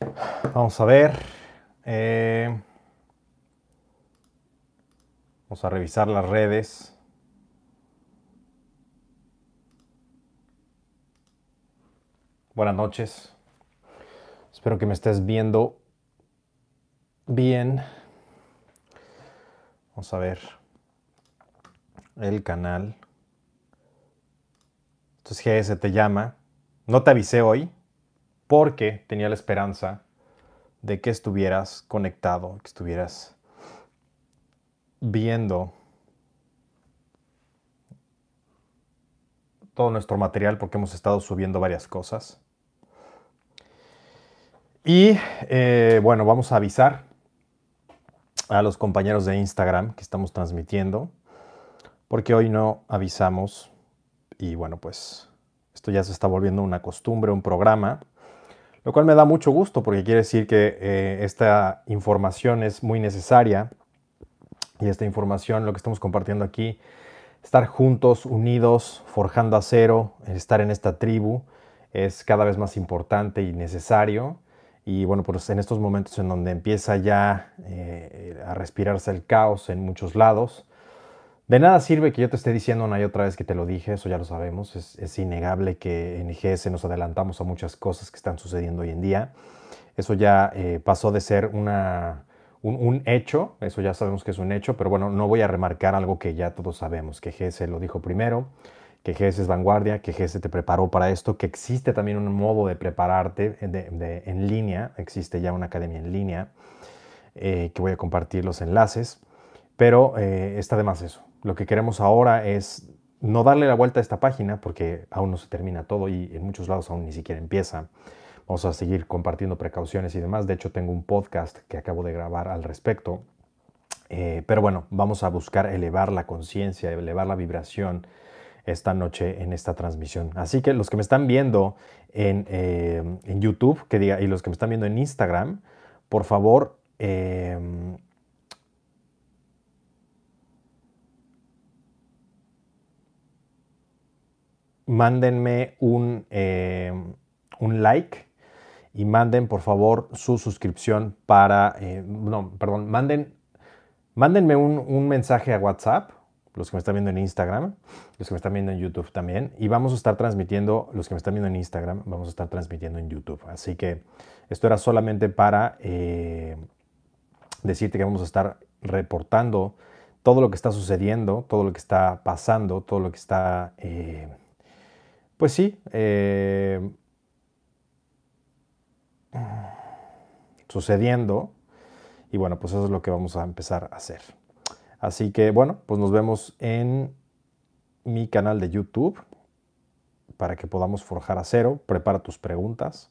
Vamos a ver. Eh, vamos a revisar las redes. Buenas noches. Espero que me estés viendo bien. Vamos a ver el canal. Entonces GS te llama. No te avisé hoy porque tenía la esperanza de que estuvieras conectado, que estuvieras viendo todo nuestro material porque hemos estado subiendo varias cosas. Y eh, bueno, vamos a avisar a los compañeros de Instagram que estamos transmitiendo, porque hoy no avisamos y bueno, pues esto ya se está volviendo una costumbre, un programa, lo cual me da mucho gusto porque quiere decir que eh, esta información es muy necesaria y esta información, lo que estamos compartiendo aquí, estar juntos, unidos, forjando acero, estar en esta tribu, es cada vez más importante y necesario. Y bueno, pues en estos momentos en donde empieza ya eh, a respirarse el caos en muchos lados, de nada sirve que yo te esté diciendo una y otra vez que te lo dije, eso ya lo sabemos, es, innegable que en IGS nos adelantamos a muchas cosas que están sucediendo hoy en día. Eso ya eh, pasó de ser un, hecho, eso ya sabemos que es un hecho, pero bueno, no voy a remarcar algo que ya todos sabemos, que GS lo dijo primero, que GS es vanguardia, que GS te preparó para esto, que existe también un modo de prepararte en línea, existe ya una academia en línea, eh, que voy a compartir los enlaces, pero eh, está de más eso. Lo que queremos ahora es no darle la vuelta a esta página porque aún no se termina todo y en muchos lados aún ni siquiera empieza. Vamos a seguir compartiendo precauciones y demás. De hecho, tengo un podcast que acabo de grabar al respecto. Eh, pero bueno, vamos a buscar elevar la conciencia, elevar la vibración esta noche en esta transmisión. Así que los que me están viendo en, eh, YouTube que diga, y los que me están viendo en Instagram, por favor, eh, mándenme un, eh, un, like y manden por favor su suscripción para, no, perdón, manden, mándenme un, un mensaje a WhatsApp los que me están viendo en Instagram, los que me están viendo en YouTube también. Y vamos a estar transmitiendo, los que me están viendo en Instagram, vamos a estar transmitiendo en YouTube. Así que esto era solamente para eh, decirte que vamos a estar reportando todo lo que está sucediendo, todo lo que está pasando, todo lo que está, eh, pues sí, eh, sucediendo. Y bueno, pues eso es lo que vamos a empezar a hacer. Así que bueno, pues nos vemos en mi canal de YouTube para que podamos forjar acero. Prepara tus preguntas,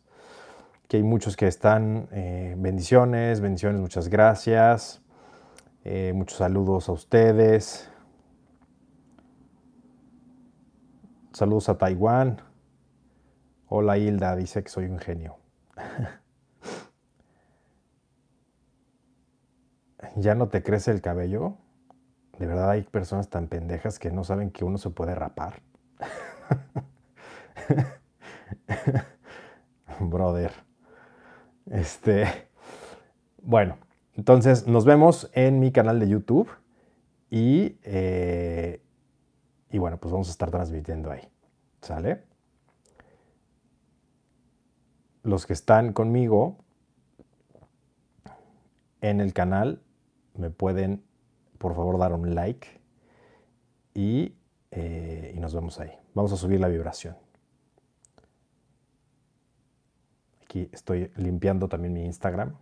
que hay muchos que están. Eh, bendiciones, bendiciones, muchas gracias. Eh, muchos saludos a ustedes. Saludos a Taiwán. Hola Hilda, dice que soy un genio. ¿Ya no te crece el cabello? De verdad hay personas tan pendejas que no saben que uno se puede rapar. Brother. Este. Bueno, entonces nos vemos en mi canal de YouTube y, eh, y bueno, pues vamos a estar transmitiendo ahí. ¿Sale? Los que están conmigo en el canal me pueden por favor dar un like eh, y, nos vemos ahí. Vamos a subir la vibración. Aquí estoy limpiando también mi Instagram.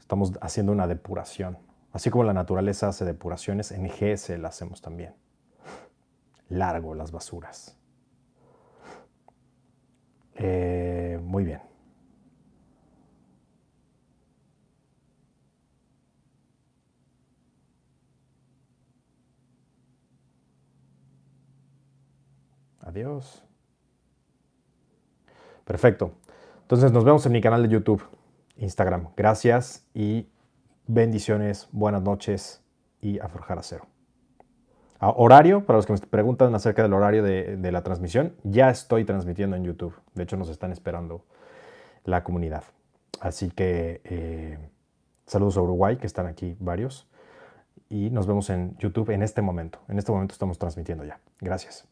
Estamos haciendo una depuración. Así como la naturaleza hace depuraciones, en GS la hacemos también. Largo las basuras. Eh, muy bien. Adiós. Perfecto. Entonces nos vemos en mi canal de YouTube, Instagram. Gracias y bendiciones, buenas noches y a forjar. A horario, para los que me preguntan acerca del horario de, de, la transmisión, ya estoy transmitiendo en YouTube. De hecho, nos están esperando la comunidad. Así que eh, saludos a Uruguay, que están aquí varios. Y nos vemos en YouTube en este momento. En este momento estamos transmitiendo ya. Gracias.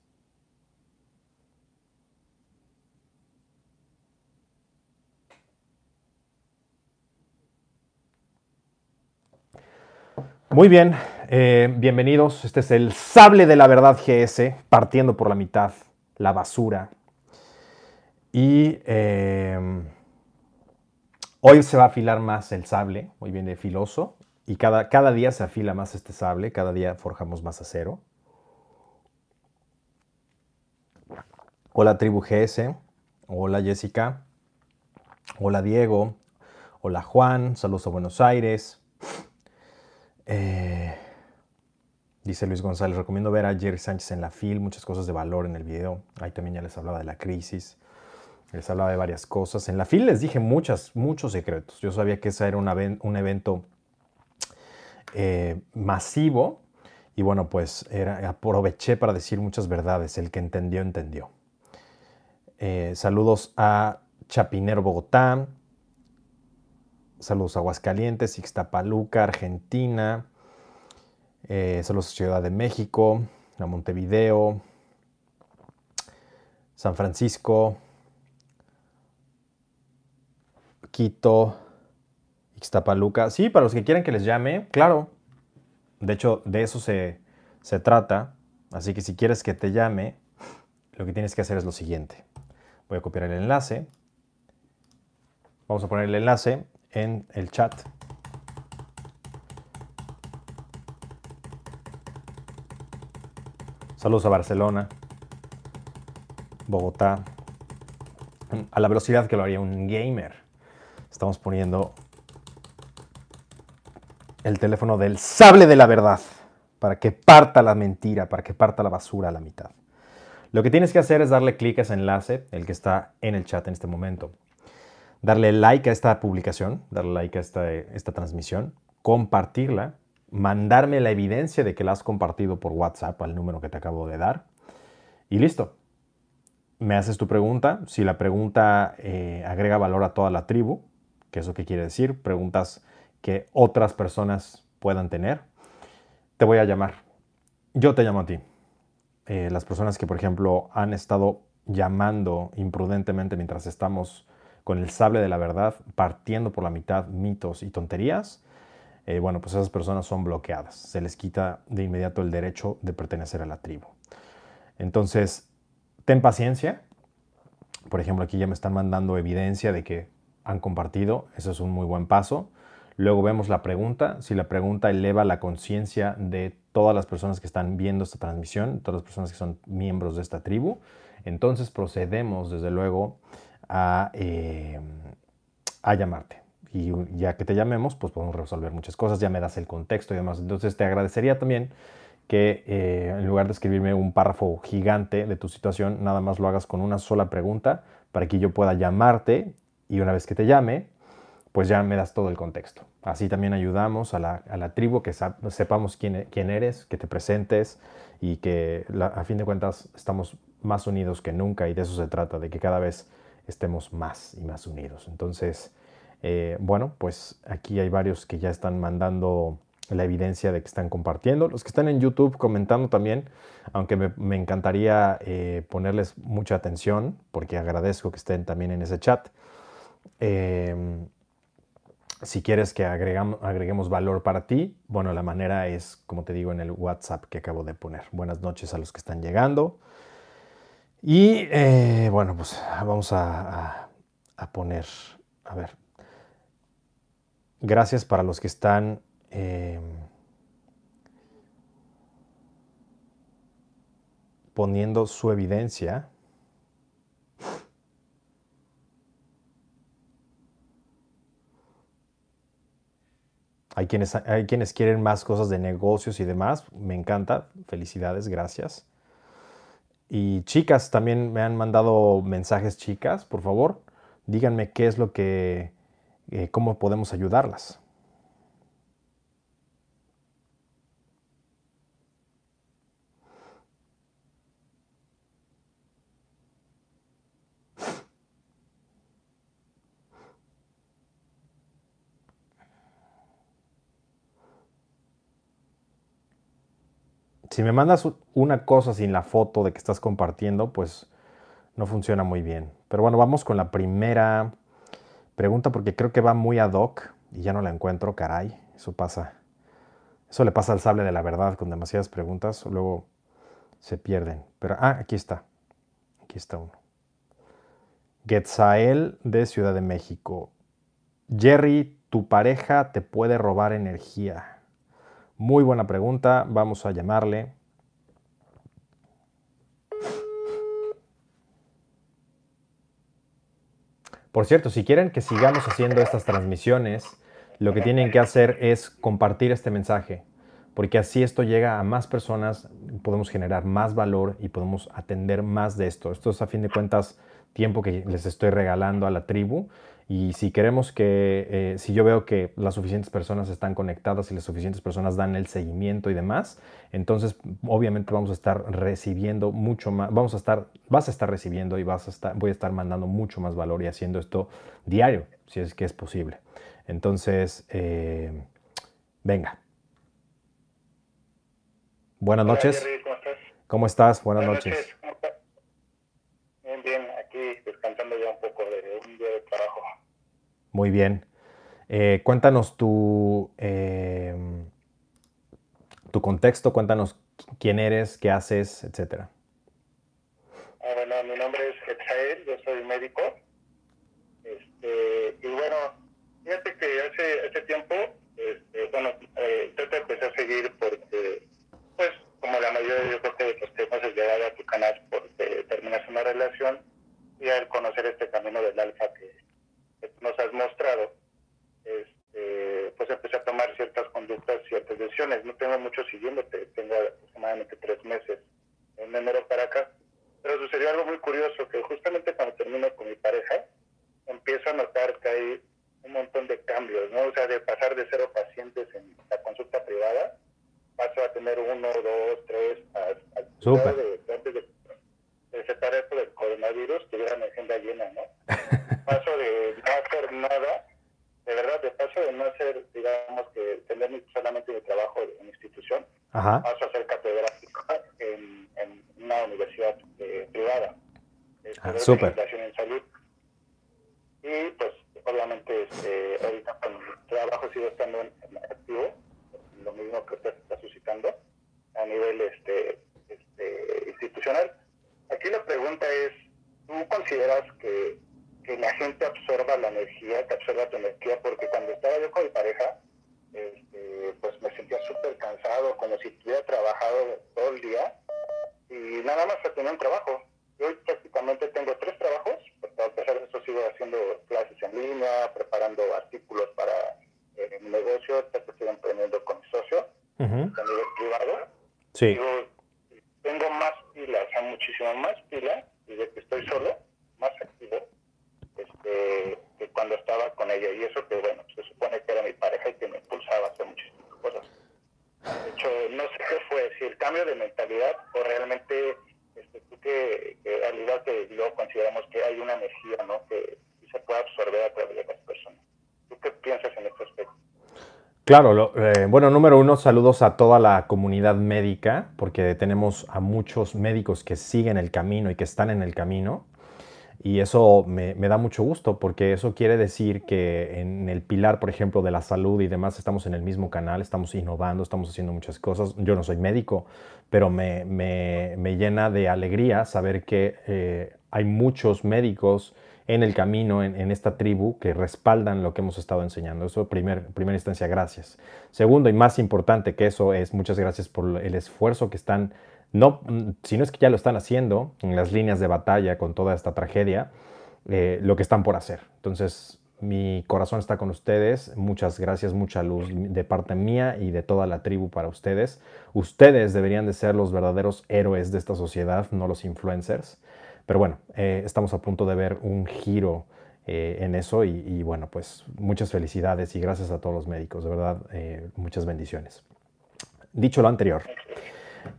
Muy bien, eh, bienvenidos. Este es el sable de la verdad GS, partiendo por la mitad, la basura. Y eh, hoy se va a afilar más el sable, hoy viene filoso, y cada, cada día se afila más este sable, cada día forjamos más acero. Hola tribu GS, hola Jessica, hola Diego, hola Juan, saludos a Buenos Aires. Eh, dice Luis González, recomiendo ver a Jerry Sánchez en la FIL, muchas cosas de valor en el video. Ahí también ya les hablaba de la crisis, les hablaba de varias cosas. En la FIL les dije muchas, muchos secretos. Yo sabía que ese era un evento eh, masivo y bueno, pues aproveché para decir muchas verdades. El que entendió, entendió. Eh, saludos a Chapinero Bogotá, Saludos Aguascalientes, Ixtapaluca, Argentina. Eh, saludos Ciudad de México, a Montevideo, San Francisco, Quito, Ixtapaluca. Sí, para los que quieran que les llame, claro. De hecho, de eso se, se trata. Así que si quieres que te llame, lo que tienes que hacer es lo siguiente. Voy a copiar el enlace. Vamos a poner el enlace en el chat. Saludos a Barcelona, Bogotá, a la velocidad que lo haría un gamer. Estamos poniendo el teléfono del sable de la verdad para que parta la mentira, para que parta la basura a la mitad. Lo que tienes que hacer es darle clic a ese enlace, el que está en el chat en este momento darle like a esta publicación, darle like a esta, esta transmisión, compartirla, mandarme la evidencia de que la has compartido por WhatsApp al número que te acabo de dar y listo. Me haces tu pregunta. Si la pregunta eh, agrega valor a toda la tribu, que eso qué quiere decir, preguntas que otras personas puedan tener, te voy a llamar. Yo te llamo a ti. Eh, las personas que, por ejemplo, han estado llamando imprudentemente mientras estamos con el sable de la verdad, partiendo por la mitad mitos y tonterías, eh, bueno, pues esas personas son bloqueadas. Se les quita de inmediato el derecho de pertenecer a la tribu. Entonces, ten paciencia. Por ejemplo, aquí ya me están mandando evidencia de que han compartido. Eso es un muy buen paso. Luego vemos la pregunta. Si la pregunta eleva la conciencia de todas las personas que están viendo esta transmisión, todas las personas que son miembros de esta tribu, entonces procedemos, desde luego, Em, a, llamarte. Y ya que te llamemos, pues podemos resolver muchas cosas, ya me das el contexto y demás. Entonces te agradecería también que eh, en lugar de escribirme un párrafo gigante de tu situación, nada más lo hagas con una sola pregunta para que yo pueda llamarte y una vez que te llame, pues ya me das todo el contexto. Así también ayudamos a la, tribu que sepamos quién, quién, eres, que te presentes y que a fin de cuentas estamos más unidos que nunca y de eso se trata, de que cada vez estemos más y más unidos. Entonces, eh, bueno, pues aquí hay varios que ya están mandando la evidencia de que están compartiendo. Los que están en YouTube comentando también, aunque me, encantaría eh, ponerles mucha atención, porque agradezco que estén también en ese chat. Em, si quieres que agreguemos valor para ti, bueno, la manera es, como te digo, en el WhatsApp que acabo de poner. Buenas noches a los que están llegando. Y eh, bueno, pues vamos a, poner, a ver, gracias para los que están em, poniendo su evidencia. Hay quienes, hay quienes quieren más cosas de negocios y demás. Me encanta. Felicidades, gracias. Y chicas, también me han mandado mensajes chicas, por favor, díganme qué es lo que, eh, cómo podemos ayudarlas. Si me mandas una cosa sin la foto de que estás compartiendo, pues no funciona muy bien. Pero bueno, vamos con la primera pregunta porque creo que va muy ad hoc y ya no la encuentro, caray. Eso pasa. Eso le pasa al sable de la verdad con demasiadas preguntas, luego se pierden. Pero, ah, aquí está. Aquí está uno. Getzael de Ciudad de México. Jerry, tu pareja te puede robar energía. Muy buena pregunta, vamos a llamarle. Por cierto, si quieren que sigamos haciendo estas transmisiones, lo que tienen que hacer es compartir este mensaje, porque así esto llega a más personas, podemos generar más valor y podemos atender más de esto. Esto es a fin de cuentas tiempo que les estoy regalando a la tribu y si queremos que, eh, si yo veo que las suficientes personas están conectadas y las suficientes personas dan el seguimiento y demás, entonces obviamente vamos a estar recibiendo mucho más, vamos a estar, vas a estar recibiendo y vas a estar, voy a estar mandando mucho más valor y haciendo esto diario, si es que es posible. Entonces, eh, venga. Buenas noches. ¿Cómo estás? Buenas, noches bien, aquí descansando ya un poco de un día de trabajo. Muy bien. Eh, cuéntanos tu, eh, tu contexto, cuéntanos quién eres, qué haces, etcétera. Ah, bueno, mi nombre es Etzael, yo soy médico. Este, y bueno, fíjate que hace, hace tiempo, este, bueno, eh, yo te empecé a seguir porque, pues, como la mayoría yo creo que de los que hemos llegado a tu canal porque terminas una relación y al conocer este camino del alfa que nos has mostrado, este, pues empecé a tomar ciertas No tengo mucho siguiéndote, tengo aproximadamente tres meses en enero para acá. Pero sucedió algo muy curioso, que justamente cuando termino con mi pareja, empiezo a notar que hay un montón de cambios, ¿no? O sea, de pasar de cero pacientes en la consulta privada, paso a tener uno, dos, tres, de, antes de, de separar esto del coronavirus, tuviera mi agenda llena, ¿no? paso de no hacer nada, de verdad, de paso de no hacer, digamos, que tener solamente mi trabajo en institución, paso a ser catedrático en, en una universidad eh, privada. Este, ah, súper. en salud. Y pues, obviamente, este, ahorita con el trabajo sigo estando en, activo, lo mismo que usted está suscitando a nivel este, este, institucional. Aquí la pregunta es, ¿tú consideras que que la gente absorba la energía, que absorba tu energía, porque cuando estaba yo con mi pareja, este, pues me sentía súper cansado, como si hubiera trabajado todo el día y nada más tenía un trabajo. Yo prácticamente tengo tres trabajos, porque a pesar de eso sigo haciendo clases en línea, preparando artículos para eh, mi negocio, estoy emprendiendo con mi socio a nivel privado. Sí. tengo más pilas, o sea, muchísimo más pilas, desde que estoy solo, más activo este, que cuando estaba con ella. Y eso que, bueno, se supone que era mi pareja y que me impulsaba a hacer muchísimas cosas. De hecho, no sé qué fue, si el cambio de mentalidad o realmente este, tú que, al igual que yo consideramos que hay una energía ¿no? que se puede absorber a través de las personas. ¿Tú qué piensas en este aspecto? Claro, eh, bueno, número uno, saludos a toda la comunidad médica, porque tenemos a muchos médicos que siguen el camino y que están en el camino. Y eso me, da mucho gusto porque eso quiere decir que en el pilar, por ejemplo, de la salud y demás, estamos en el mismo canal, estamos innovando, estamos haciendo muchas cosas. Yo no soy médico, pero me, llena de alegría saber que eh, hay muchos médicos en el camino, en, esta tribu, que respaldan lo que hemos estado enseñando. Eso, primer, primera instancia, gracias. Segundo y más importante que eso es muchas gracias por el esfuerzo que están no, si no es que ya lo están haciendo en las líneas de batalla con toda esta tragedia, eh, lo que están por hacer. Entonces, mi corazón está con ustedes. Muchas gracias, mucha luz de parte mía y de toda la tribu para ustedes. Ustedes deberían de ser los verdaderos héroes de esta sociedad, no los influencers. Pero bueno, eh, estamos a punto de ver un giro eh, en eso y, bueno, pues muchas felicidades y gracias a todos los médicos, de verdad, muchas bendiciones. Dicho lo anterior,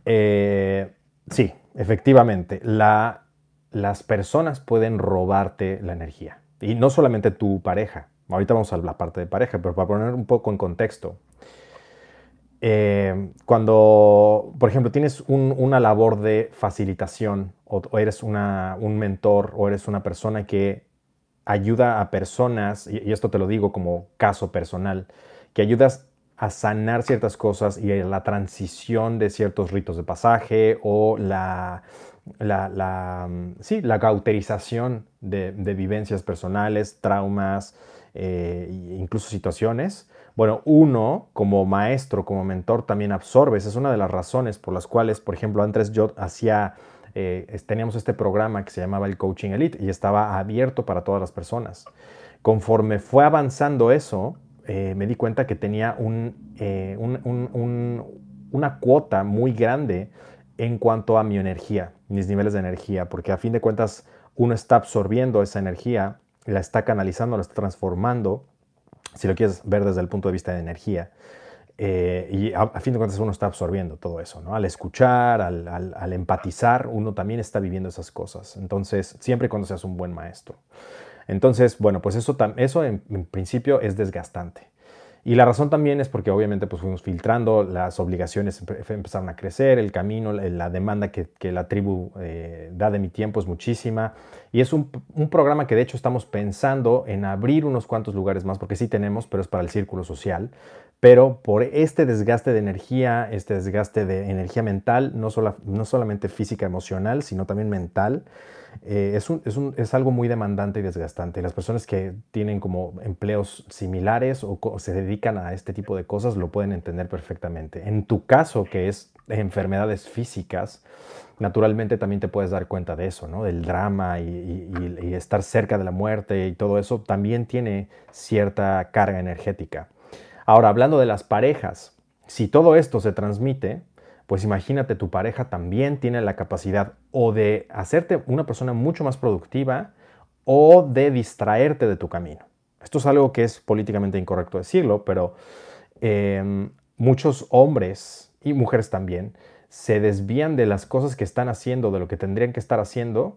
eh, sí, efectivamente, las personas pueden robarte la energía. Y no solamente tu pareja. Ahorita vamos a la parte de pareja, pero para poner un poco en contexto. eh, cuando, por ejemplo, tienes una labor de facilitación o, eres un mentor o eres una persona que ayuda a personas, y, esto te lo digo como caso personal, que ayudas a sanar ciertas cosas y la transición de ciertos ritos de pasaje o la, la, sí, la cauterización de, vivencias personales, traumas, e incluso situaciones bueno, uno como maestro, como mentor, también absorbes. Es una de las razones por las cuales, por ejemplo, antes yo hacía, eh, teníamos este programa que se llamaba el Coaching Elite y estaba abierto para todas las personas. Conforme fue avanzando eso, eh, me di cuenta que tenía eh, una cuota muy grande en cuanto a mi energía, mis niveles de energía, porque a fin de cuentas uno está absorbiendo esa energía, la está canalizando, la está transformando si lo quieres ver desde el punto de vista de energía. Eh, y a, fin de cuentas uno está absorbiendo todo eso, ¿no? Al escuchar, al, empatizar, uno también está viviendo esas cosas. Entonces, siempre y cuando seas un buen maestro. Entonces, bueno, pues eso, eso en principio es desgastante. Y la razón también es porque obviamente pues fuimos filtrando, las obligaciones empezaron a crecer, el camino, la demanda que, la tribu eh, da de mi tiempo es muchísima. Y es un, programa que de hecho estamos pensando en abrir unos cuantos lugares más, porque sí tenemos, pero es para el círculo social. Pero por este desgaste de energía, este desgaste de energía mental, no, no solamente física, emocional, sino también mental, eh, es, un, es, un, es, algo muy demandante y desgastante. Las personas que tienen como empleos similares o, se dedican a este tipo de cosas lo pueden entender perfectamente. En tu caso, que es enfermedades físicas, naturalmente también te puedes dar cuenta de eso, ¿no? Del drama y, y estar cerca de la muerte y todo eso también tiene cierta carga energética. Ahora, hablando de las parejas, si todo esto se transmite, pues imagínate, tu pareja también tiene la capacidad o de hacerte una persona mucho más productiva o de distraerte de tu camino. Esto es algo que es políticamente incorrecto decirlo, pero em, muchos hombres y mujeres también se desvían de las cosas que están haciendo, de lo que tendrían que estar haciendo,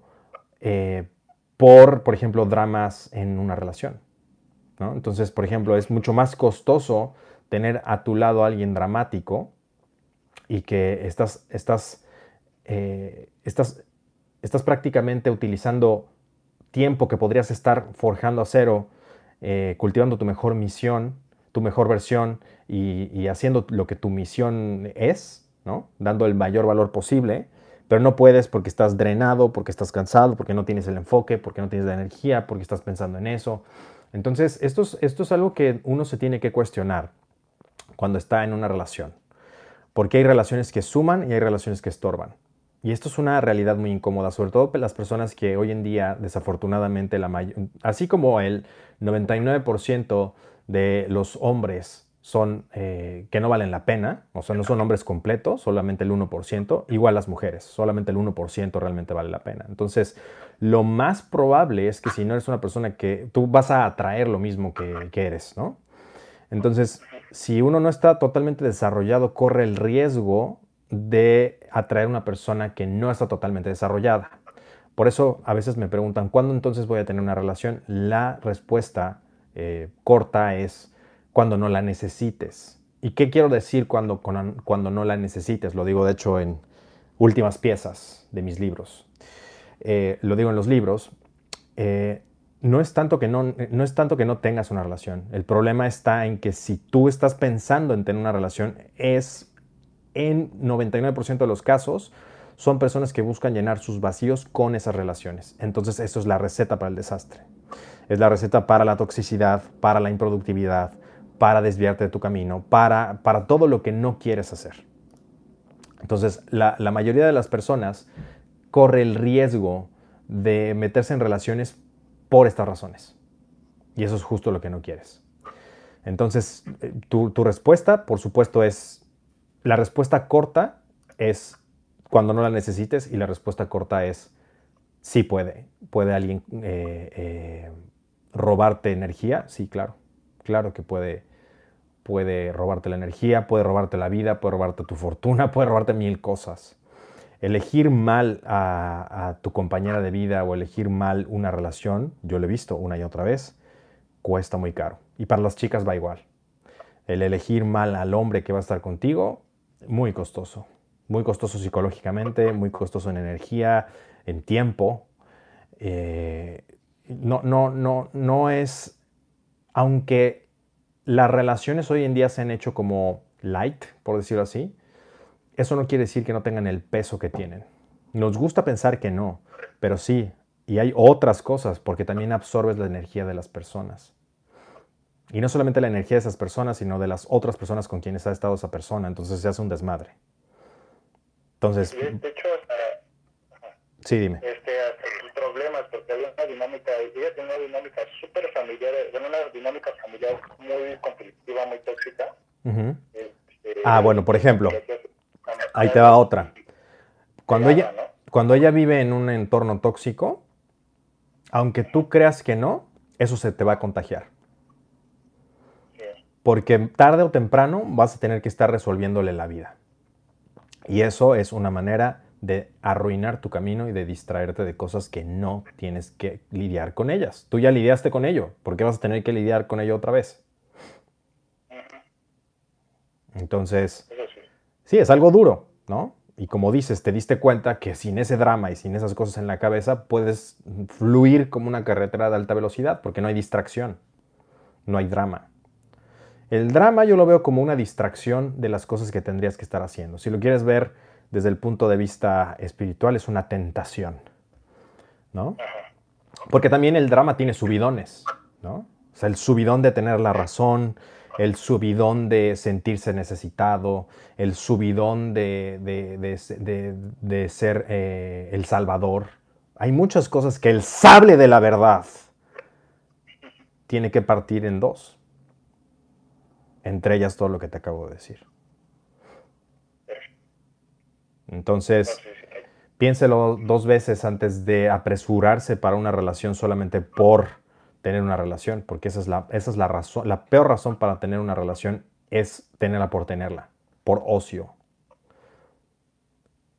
eh, por, por ejemplo, dramas en una relación. Entonces, por ejemplo, es mucho más costoso tener a tu lado a alguien dramático y que estás, estás, eh, estás, estás prácticamente utilizando tiempo que podrías estar forjando a cero, eh, cultivando tu mejor misión, tu mejor versión y, haciendo lo que tu misión es, ¿no? dando el mayor valor posible, pero no puedes porque estás drenado, porque estás cansado, porque no tienes el enfoque, porque no tienes la energía, porque estás pensando en eso. Entonces, esto esto es algo que uno se tiene que cuestionar cuando está en una relación porque hay relaciones que suman y hay relaciones que estorban. Y esto es una realidad muy incómoda, sobre todo las personas que hoy en día, desafortunadamente, la así como el 99% de los hombres son eh, que no valen la pena, o sea, no son hombres completos, solamente el 1%, igual las mujeres, solamente el 1% realmente vale la pena. Entonces, lo más probable es que si no eres una persona que tú vas a atraer lo mismo que, que eres, ¿no? Entonces, si uno no está totalmente desarrollado, corre el riesgo de atraer una persona que no está totalmente desarrollada. Por eso a veces me preguntan, ¿cuándo entonces voy a tener una relación? La respuesta eh, corta es cuando no la necesites. ¿Y qué quiero decir cuando, cuando no la necesites? Lo digo de hecho en últimas piezas de mis libros. Eh, lo digo en los libros. Eh, no es, tanto que no, no es tanto que no tengas una relación. El problema está en que si tú estás pensando en tener una relación, es en 99% de los casos, son personas que buscan llenar sus vacíos con esas relaciones. Entonces, eso es la receta para el desastre. Es la receta para la toxicidad, para la improductividad, para desviarte de tu camino, para, para todo lo que no quieres hacer. Entonces, la, la mayoría de las personas corre el riesgo de meterse en relaciones por estas razones. Y eso es justo lo que no quieres. Entonces, eh, tu, respuesta, por supuesto, es, la respuesta corta es cuando no la necesites y la respuesta corta es, sí puede. ¿Puede alguien eh, eh, robarte energía? Sí, claro. Claro que puede, puede robarte la energía, puede robarte la vida, puede robarte tu fortuna, puede robarte mil cosas elegir mal a, tu compañera de vida o elegir mal una relación, yo lo he visto una y otra vez, cuesta muy caro. Y para las chicas va igual. el elegir mal al hombre que va a estar contigo, muy costoso. Muy costoso psicológicamente, muy costoso en energía, en tiempo. Eh, no, no, no, no es, aunque las relaciones hoy en día se han hecho como light, por decirlo así, eso no quiere decir que no tengan el peso que tienen. Nos gusta pensar que no, pero sí, y hay otras cosas, porque también absorbes la energía de las personas. Y no solamente la energía de esas personas, sino de las otras personas con quienes ha estado esa persona. Entonces se hace un desmadre. Entonces... de hecho, sí, dime. Este, problemas, porque había una dinámica, ella tenía una dinámica súper familiar, una dinámica familiar muy conflictiva, muy tóxica. Este, ah, bueno, por ejemplo, ahí te va otra. Cuando ella, cuando ella vive en un entorno tóxico, aunque tú creas que no, eso se te va a contagiar. Porque tarde o temprano vas a tener que estar resolviéndole la vida. Y eso es una manera de arruinar tu camino y de distraerte de cosas que no tienes que lidiar con ellas. Tú ya lidiaste con ello, ¿por qué vas a tener que lidiar con ello otra vez? Entonces, sí, es algo duro, ¿no? Y como dices, te diste cuenta que sin ese drama y sin esas cosas en la cabeza puedes fluir como una carretera de alta velocidad porque no hay distracción, no hay drama. El drama yo lo veo como una distracción de las cosas que tendrías que estar haciendo. Si lo quieres ver desde el punto de vista espiritual, es una tentación, ¿no? Porque también el drama tiene subidones, ¿no? O sea, el subidón de tener la razón, el subidón de sentirse necesitado, el subidón de, de, ser eh, el salvador. Hay muchas cosas que el sable de la verdad tiene que partir en dos. Entre ellas todo lo que te acabo de decir. Entonces, piénselo dos veces antes de apresurarse para una relación solamente por tener una relación, porque esa es la, esa es la razón, la peor razón para tener una relación es tenerla por tenerla, por ocio.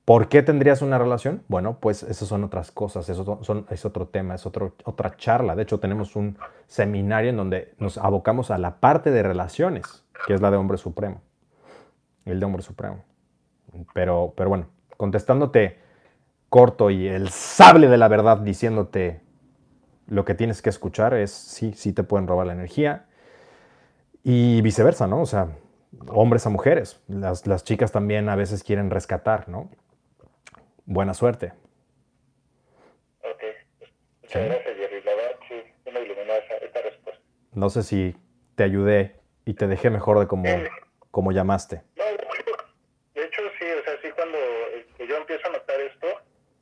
¿Por qué tendrías una relación? Bueno, pues esas son otras cosas, eso son, es otro tema, es otro, otra charla. De hecho, tenemos un seminario en donde nos abocamos a la parte de relaciones, que es la de hombre supremo, el de hombre supremo. Pero, pero bueno, contestándote corto y el sable de la verdad diciéndote lo que tienes que escuchar es sí, sí te pueden robar la energía y viceversa, ¿no? O sea, hombres a mujeres. Las, las chicas también a veces quieren rescatar, ¿no? Buena suerte. Ok. Muchas gracias, Jerry. La verdad, sí, me iluminó esta respuesta. No sé si te ayudé y te dejé mejor de como, como llamaste. No, de hecho, sí, o sea, sí, cuando este, yo empiezo a notar esto,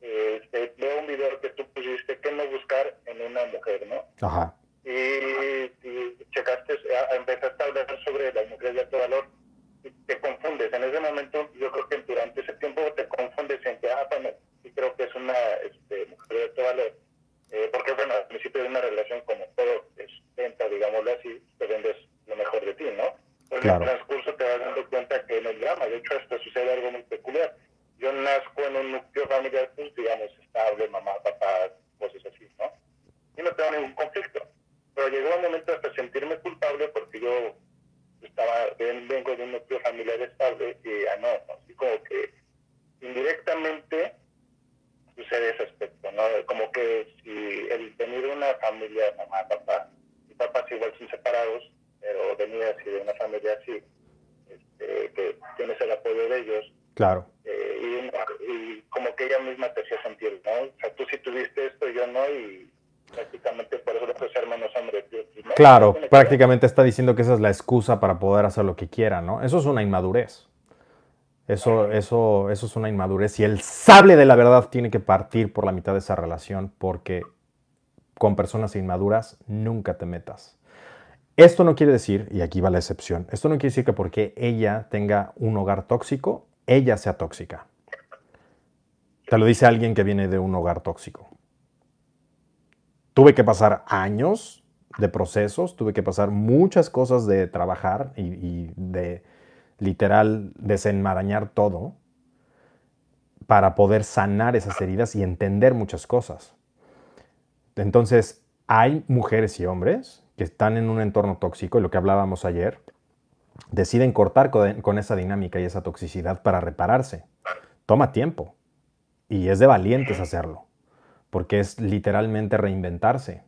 este, veo un video que tú pusiste, que no buscar en una mujer, ¿no? Ajá. Y, y checaste, empezaste a hablar sobre las mujeres de alto valor y te confundes. En ese momento, yo creo que durante ese tiempo te confundes en que, ah, bueno, sí creo que es una este, mujer de alto valor. Eh, porque, bueno, al principio de una relación como todo es venta, digámoslo así, te vendes lo mejor de ti, ¿no? Claro. en el transcurso te vas dando cuenta que no es drama. De hecho, hasta sucede algo muy peculiar yo nazco en un núcleo familiar, pues, digamos, estable, mamá, papá, cosas así, ¿no? Y no tengo ningún conflicto. Pero llegó un momento hasta sentirme culpable porque yo estaba, vengo de un núcleo familiar estable y ya no, así como que indirectamente sucede ese aspecto, ¿no? Como que si el venir de una familia, mamá, papá, y papás igual son separados, pero venir así de una familia así, este, que tienes el apoyo de ellos, claro y, como que ella misma te hacía sentir, ¿no? O sea, tú sí tuviste esto, yo no, y prácticamente por eso le puedes ser menos hombre. Claro, prácticamente está diciendo que esa es la excusa para poder hacer lo que quiera, ¿no? Eso es una inmadurez. Eso, eso, eso es una inmadurez. Y el sable de la verdad tiene que partir por la mitad de esa relación porque con personas inmaduras nunca te metas. Esto no quiere decir, y aquí va la excepción, esto no quiere decir que porque ella tenga un hogar tóxico, ella sea tóxica. Te lo dice alguien que viene de un hogar tóxico. Tuve que pasar años de procesos, tuve que pasar muchas cosas de trabajar y, de literal desenmarañar todo para poder sanar esas heridas y entender muchas cosas. Entonces, hay mujeres y hombres que están en un entorno tóxico, y lo que hablábamos ayer, deciden cortar con, esa dinámica y esa toxicidad para repararse. Toma tiempo y es de valientes hacerlo, porque es literalmente reinventarse.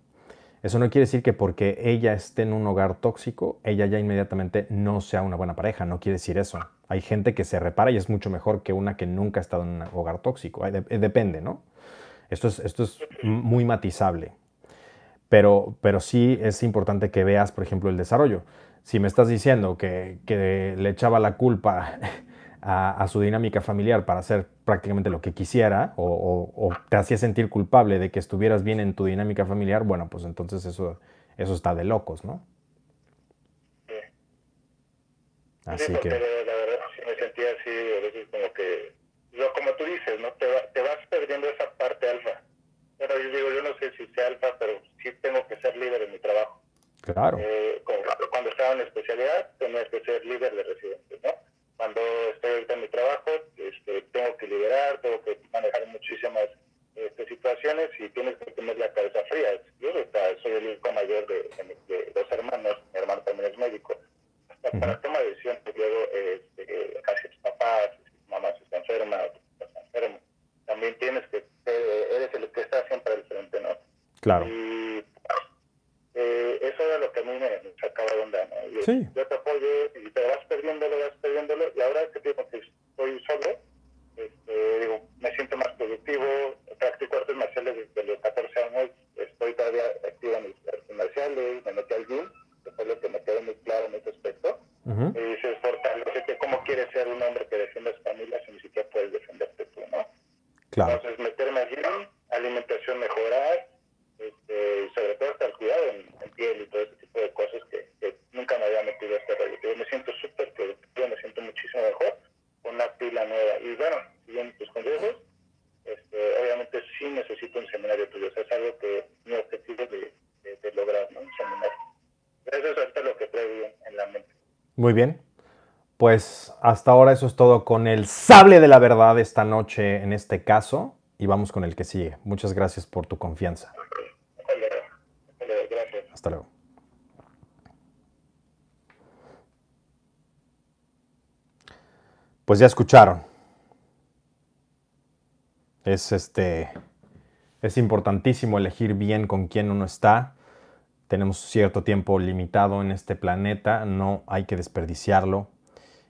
Eso no quiere decir que porque ella esté en un hogar tóxico, ella ya inmediatamente no sea una buena pareja, no quiere decir eso. Hay gente que se repara y es mucho mejor que una que nunca ha estado en un hogar tóxico. Depende, ¿no? Esto es, esto es muy matizable. Pero, pero sí es importante que veas, por ejemplo, el desarrollo. Si me estás diciendo que, le echaba la culpa a, su dinámica familiar para hacer prácticamente lo que quisiera o, te hacía sentir culpable de que estuvieras bien en tu dinámica familiar, bueno, pues entonces eso, eso está de locos, ¿no? Sí. Así que... La verdad sí me sentía así, a veces como que, como tú dices, ¿no? Te, te vas perdiendo esa parte alfa. Bueno, yo digo, yo no sé si sea alfa, pero sí tengo que ser líder en mi trabajo. Claro. Eh, cuando estaba en especialidad, tenía que ser líder de residentes, ¿no? Cuando estoy ahorita en mi trabajo, este, tengo que liderar, tengo que manejar muchísimas este, situaciones y tienes que tener la cabeza fría. Yo soy el hijo mayor de, dos hermanos, mi hermano también es médico. Hasta para tomar decisiones, luego este, casi tus papás, tu mamá está enferma, estás enfermo. También tienes que, eres el que está siempre al frente, ¿no? Claro. Y eh, eso era lo que a mí me, sacaba de onda, ¿no? Yo, sí. yo te apoyo y te vas perdiendo, lo vas perdiéndolo, y ahora que tengo que estoy solo, este, digo, me siento más productivo, practico artes marciales desde los 14 años, estoy todavía activo en mis artes marciales, me metí al gym, que fue lo que me quedó muy claro en este aspecto, y dices, fortalece que cómo quieres ser un hombre que defiende a su familia si ni siquiera puedes defenderte tú, ¿no? Claro. Entonces, meterme al gym, alimentación mejorar, este, sobre todo hasta el cuidado en, piel y todo ese tipo de cosas que, nunca me había metido a este rollo. Yo me siento súper productivo, me siento muchísimo mejor con una pila nueva. Y bueno, siguiendo tus consejos, este, obviamente sí necesito un seminario tuyo. O sea, es algo que mi objetivo es de, de, lograr, ¿no? Un seminario. Eso es hasta lo que traigo en la mente. Muy bien. Pues hasta ahora eso es todo con el sable de la verdad esta noche en este caso y vamos con el que sigue. Muchas gracias por tu confianza. Hasta luego. Pues ya escucharon. Es este es importantísimo elegir bien con quién uno está. Tenemos cierto tiempo limitado en este planeta, no hay que desperdiciarlo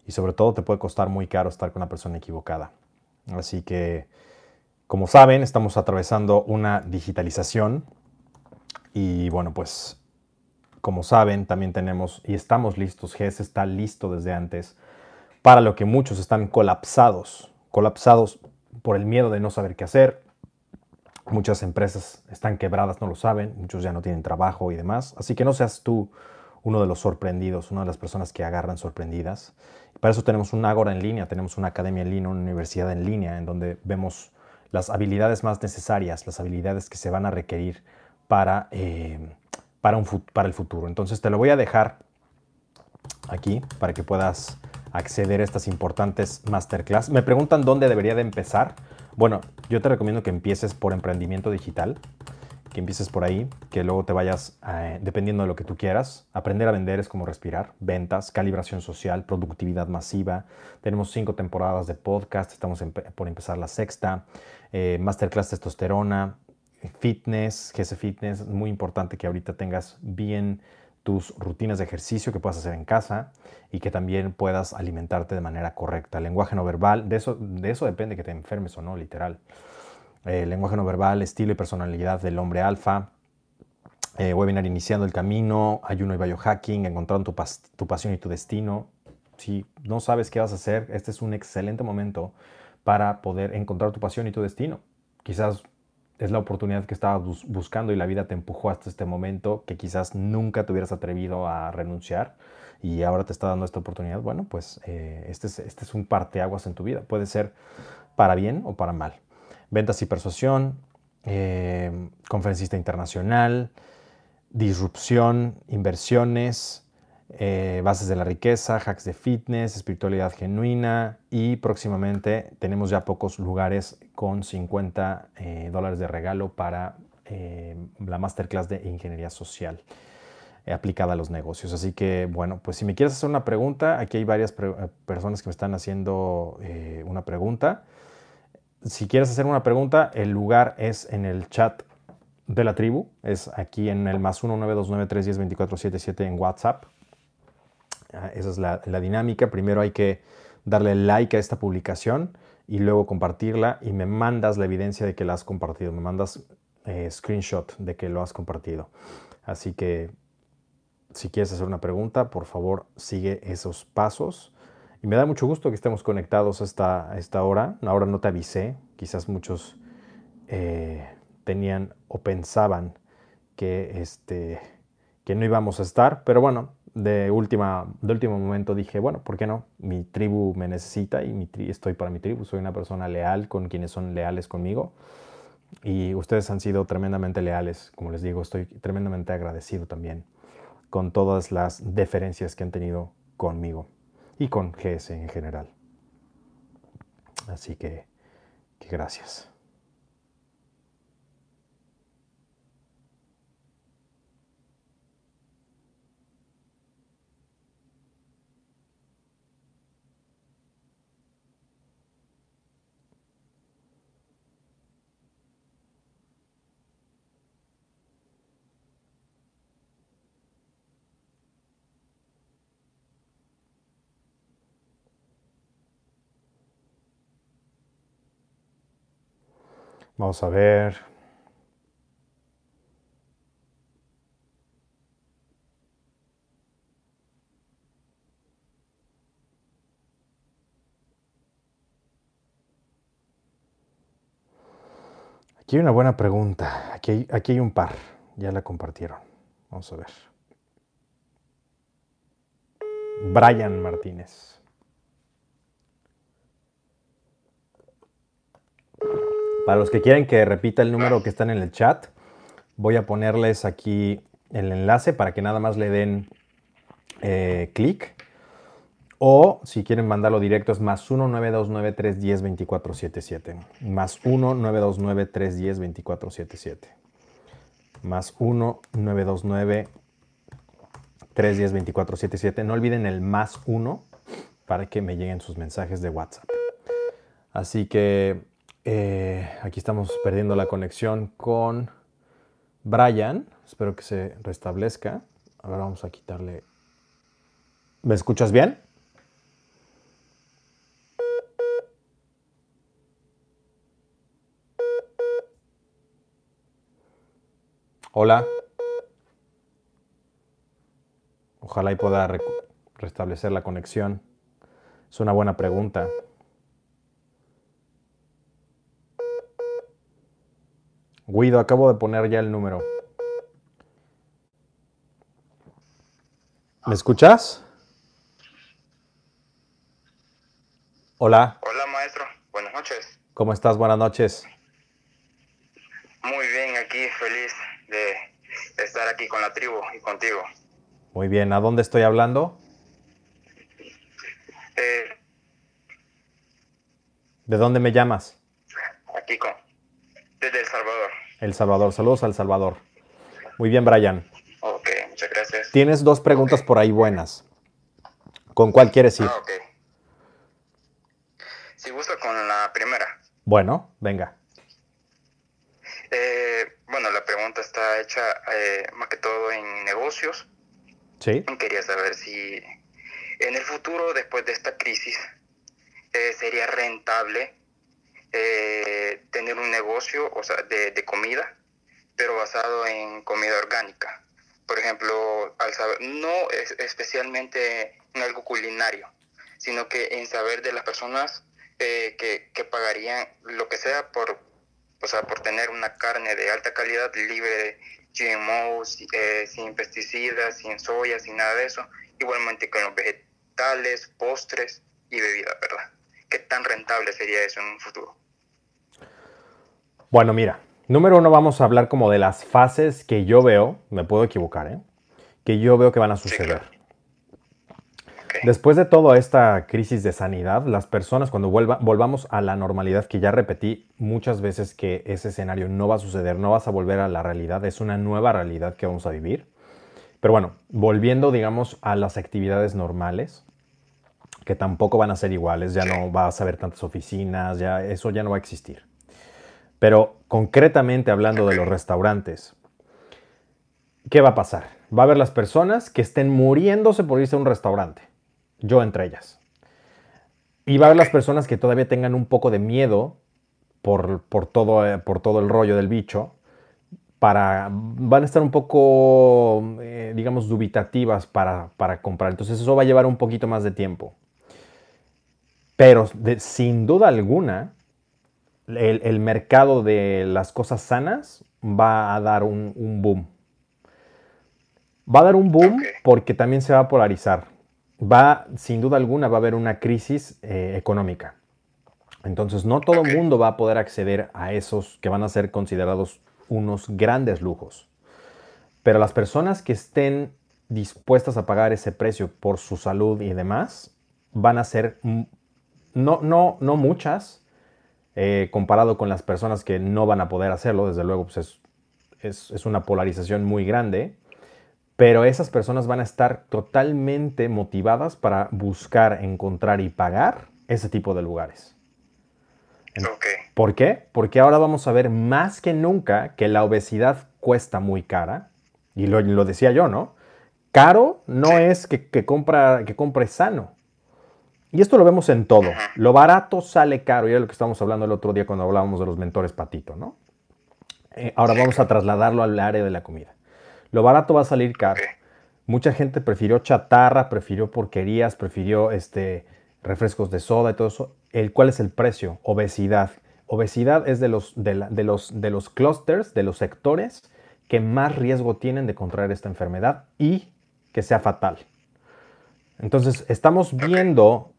y sobre todo te puede costar muy caro estar con una persona equivocada. Así que, como saben, estamos atravesando una digitalización y bueno, pues como saben, también tenemos y estamos listos, GES está listo desde antes para lo que muchos están colapsados, colapsados por el miedo de no saber qué hacer. Muchas empresas están quebradas, no lo saben, muchos ya no tienen trabajo y demás. Así que no seas tú uno de los sorprendidos, una de las personas que agarran sorprendidas. Para eso tenemos un Agora en línea, tenemos una academia en línea, una universidad en línea, en donde vemos las habilidades más necesarias, las habilidades que se van a requerir para, eh, para el futuro. Entonces te lo voy a dejar aquí para que puedas acceder a estas importantes masterclass. Me preguntan dónde debería de empezar. Bueno, yo te recomiendo que empieces por emprendimiento digital, que empieces por ahí, que luego te vayas, eh, dependiendo de lo que tú quieras. Aprender a vender es como respirar, ventas, calibración social, productividad masiva. Tenemos cinco temporadas de podcast, estamos por empezar la sexta, eh, masterclass testosterona, fitness, GS Fitness, es muy importante que ahorita tengas bien tus rutinas de ejercicio que puedas hacer en casa y que también puedas alimentarte de manera correcta. El lenguaje no verbal, de eso, de eso depende que te enfermes o no, literal. El lenguaje no verbal, estilo y personalidad del hombre alfa, eh, webinar iniciando el camino, ayuno y biohacking, encontrando tu, tu pasión y tu destino. Si no sabes qué vas a hacer, este es un excelente momento para poder encontrar tu pasión y tu destino. Quizás es la oportunidad que estabas buscando y la vida te empujó hasta este momento que quizás nunca te hubieras atrevido a renunciar y ahora te está dando esta oportunidad. Bueno, pues eh, este, es, este es un parteaguas en tu vida. Puede ser para bien o para mal. Ventas y persuasión, eh, conferencista internacional, disrupción, inversiones, eh, bases de la riqueza, hacks de fitness, espiritualidad genuina y próximamente tenemos ya pocos lugares con 50 eh, dólares de regalo para eh, la masterclass de ingeniería social. aplicada a los negocios. Así que, bueno, pues si me quieres hacer una pregunta, aquí hay varias personas que me están haciendo una pregunta. Si quieres hacer una pregunta, el lugar es en el chat de la tribu, es aquí en el más 19293102477 en WhatsApp. Ah, esa es la, dinámica. Primero hay que darle like a esta publicación y luego compartirla y me mandas la evidencia de que la has compartido, me mandas eh, screenshot de que lo has compartido. Así que si quieres hacer una pregunta, por favor sigue esos pasos. Y me da mucho gusto que estemos conectados a esta, hora. Ahora no te avisé, quizás muchos eh, tenían o pensaban que, este, que no íbamos a estar, pero bueno, de, última, de último momento dije, bueno, ¿por qué no? Mi tribu me necesita y estoy para mi tribu, soy una persona leal con quienes son leales conmigo. Y ustedes han sido tremendamente leales, como les digo, estoy tremendamente agradecido también con todas las deferencias que han tenido conmigo y con GS en general. Así que, que gracias. Vamos a ver. Aquí hay una buena pregunta. Aquí hay, aquí hay un par. Ya la compartieron. Vamos a ver. Brian Martínez. Para los que quieren que repita el número que está en el chat, voy a ponerles aquí el enlace para que nada más le den eh, clic. O si quieren mandarlo directo es más 1-929-310-2477. Más 1-929-310-2477. Más 1-929-310-2477. No olviden el más 1 para que me lleguen sus mensajes de WhatsApp. Así que eh, aquí estamos perdiendo la conexión con Brian. Espero que se restablezca. Ahora vamos a quitarle. ¿Me escuchas bien? Hola. Ojalá y pueda restablecer la conexión. Es una buena pregunta. Guido, acabo de poner ya el número. ¿Me escuchas? Hola. Hola, maestro. Buenas noches. ¿Cómo estás? Buenas noches. Muy bien, aquí feliz de estar aquí con la tribu y contigo. Muy bien, ¿a dónde estoy hablando? Eh, ¿De dónde me llamas? Aquí con, desde El. El Salvador, saludos al Salvador. Muy bien, Brian. Ok, muchas gracias. Tienes dos preguntas por ahí buenas. ¿Con cuál quieres ir? Ah, ok. Si gusta con la primera. Bueno, venga. Eh, bueno, la pregunta está hecha eh, más que todo en negocios. Sí. Quería saber si en el futuro, después de esta crisis, eh, sería rentable eh, tener un negocio o sea, de, comida, pero basado en comida orgánica. Por ejemplo, al saber, no es especialmente en algo culinario, sino que en saber de las personas eh, que, que, pagarían lo que sea por, o sea, por tener una carne de alta calidad, libre de GMOs, eh, sin pesticidas, sin soya, sin nada de eso. Igualmente con los vegetales, postres y bebidas, ¿verdad? ¿Qué tan rentable sería eso en un futuro? Bueno, mira, número uno vamos a hablar como de las fases que yo veo, me puedo equivocar, ¿eh? que yo veo que van a suceder. Después de toda esta crisis de sanidad, las personas cuando vuelva, volvamos a la normalidad, que ya repetí muchas veces que ese escenario no va a suceder, no vas a volver a la realidad, es una nueva realidad que vamos a vivir. Pero bueno, volviendo, digamos, a las actividades normales, que tampoco van a ser iguales, ya no vas a ver tantas oficinas, ya eso ya no va a existir. Pero concretamente hablando de los restaurantes, ¿qué va a pasar? Va a haber las personas que estén muriéndose por irse a un restaurante, yo entre ellas. Y va a haber las personas que todavía tengan un poco de miedo por, todo, eh, por todo el rollo del bicho, para, van a estar un poco, eh, digamos, dubitativas para, comprar. Entonces eso va a llevar un poquito más de tiempo. Pero sin duda alguna, el, mercado de las cosas sanas va a dar un, boom. Va a dar un boom porque también se va a polarizar. Va, sin duda alguna, va a haber una crisis eh, económica. Entonces, no todo el mundo va a poder acceder a esos que van a ser considerados unos grandes lujos. Pero las personas que estén dispuestas a pagar ese precio por su salud y demás, van a ser no, no, no muchas, eh, comparado con las personas que no van a poder hacerlo, desde luego pues es, es, una polarización muy grande, pero esas personas van a estar totalmente motivadas para buscar, encontrar y pagar ese tipo de lugares. ¿Por qué? Porque ahora vamos a ver más que nunca que la obesidad cuesta muy cara. Y lo, lo decía yo, ¿no? Caro no es que, que, compra, que compre sano. Y esto lo vemos en todo. Lo barato sale caro. Y es lo que estábamos hablando el otro día cuando hablábamos de los mentores patito, ¿no? Eh, ahora vamos a trasladarlo al área de la comida. Lo barato va a salir caro. Mucha gente prefirió chatarra, prefirió porquerías, prefirió este, refrescos de soda y todo eso. El, ¿Cuál es el precio? Obesidad. Obesidad es de los, de, los, de los clusters, de los sectores que más riesgo tienen de contraer esta enfermedad y que sea fatal. Entonces, estamos viendo,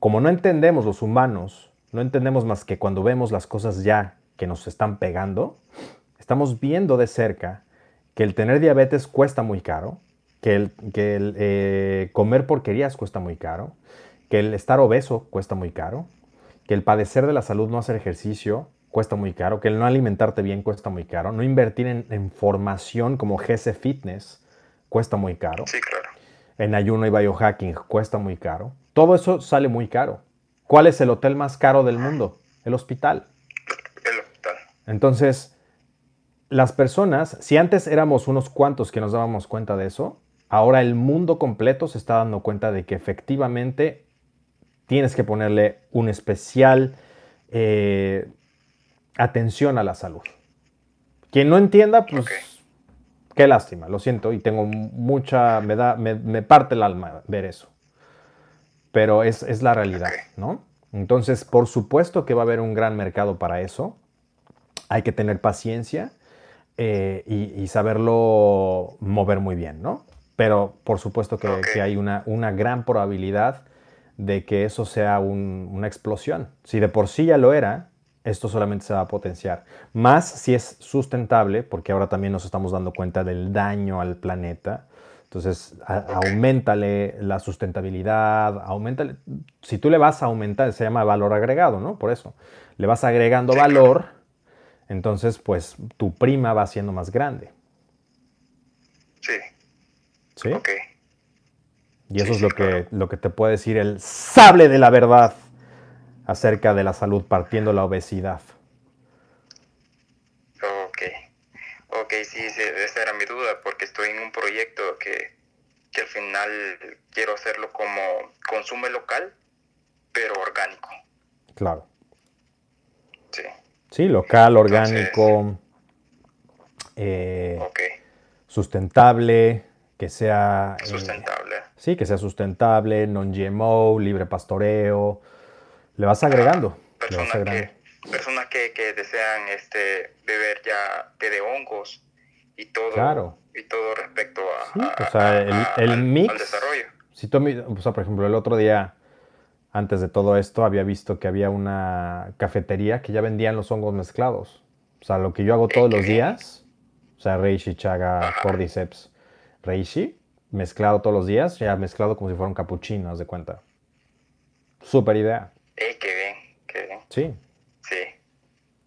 como no entendemos los humanos, no entendemos más que cuando vemos las cosas ya que nos están pegando, estamos viendo de cerca que el tener diabetes cuesta muy caro, que el, que el eh, comer porquerías cuesta muy caro, que el estar obeso cuesta muy caro, que el padecer de la salud, no hacer ejercicio, cuesta muy caro, que el no alimentarte bien cuesta muy caro, no invertir en, formación como GC Fitness cuesta muy caro. Sí, claro. En ayuno y biohacking cuesta muy caro. Todo eso sale muy caro. ¿Cuál es el hotel más caro del mundo? El hospital. El hospital. Entonces, las personas, si antes éramos unos cuantos que nos dábamos cuenta de eso, ahora el mundo completo se está dando cuenta de que efectivamente tienes que ponerle un especial eh, atención a la salud. Quien no entienda, pues qué lástima, lo siento y tengo mucha, me, da, me, parte el alma ver eso. Pero es, la realidad, ¿no? Entonces, por supuesto que va a haber un gran mercado para eso. Hay que tener paciencia eh, y, saberlo mover muy bien, ¿no? Pero por supuesto que, hay una, una gran probabilidad de que eso sea una explosión. Si de por sí ya lo era, esto solamente se va a potenciar. Más si es sustentable, porque ahora también nos estamos dando cuenta del daño al planeta. Entonces, aumentale la sustentabilidad, aumentale. Si tú le vas a aumentar, se llama valor agregado, ¿no? Por eso. Le vas agregando valor, entonces, pues tu prima va siendo más grande. Sí. ¿Sí? Ok. Y eso es lo, que, lo que te puede decir el sable de la verdad acerca de la salud partiendo la obesidad. Ok, ok, sí, esa era mi duda porque estoy en un proyecto que, al final quiero hacerlo como consumo local, pero orgánico. Claro. Sí. Sí, local, orgánico, eh, sustentable, que sea... Eh, sustentable. sí, que sea sustentable, non-GMO, libre pastoreo. Le vas agregando. Personas, Que, que, desean este, beber ya té de hongos y todo. Claro. Y todo respecto a, o sea, el, mix, al desarrollo. Si tú, o sea, por ejemplo, el otro día, antes de todo esto, había visto que había una cafetería que ya vendían los hongos mezclados. O sea, lo que yo hago todos los días, o sea, Reishi, Chaga, Cordyceps, reishi, mezclado todos los días, ya mezclado como si fuera un capuchino, haz de cuenta. Súper idea. Eh, qué bien, qué bien. Sí.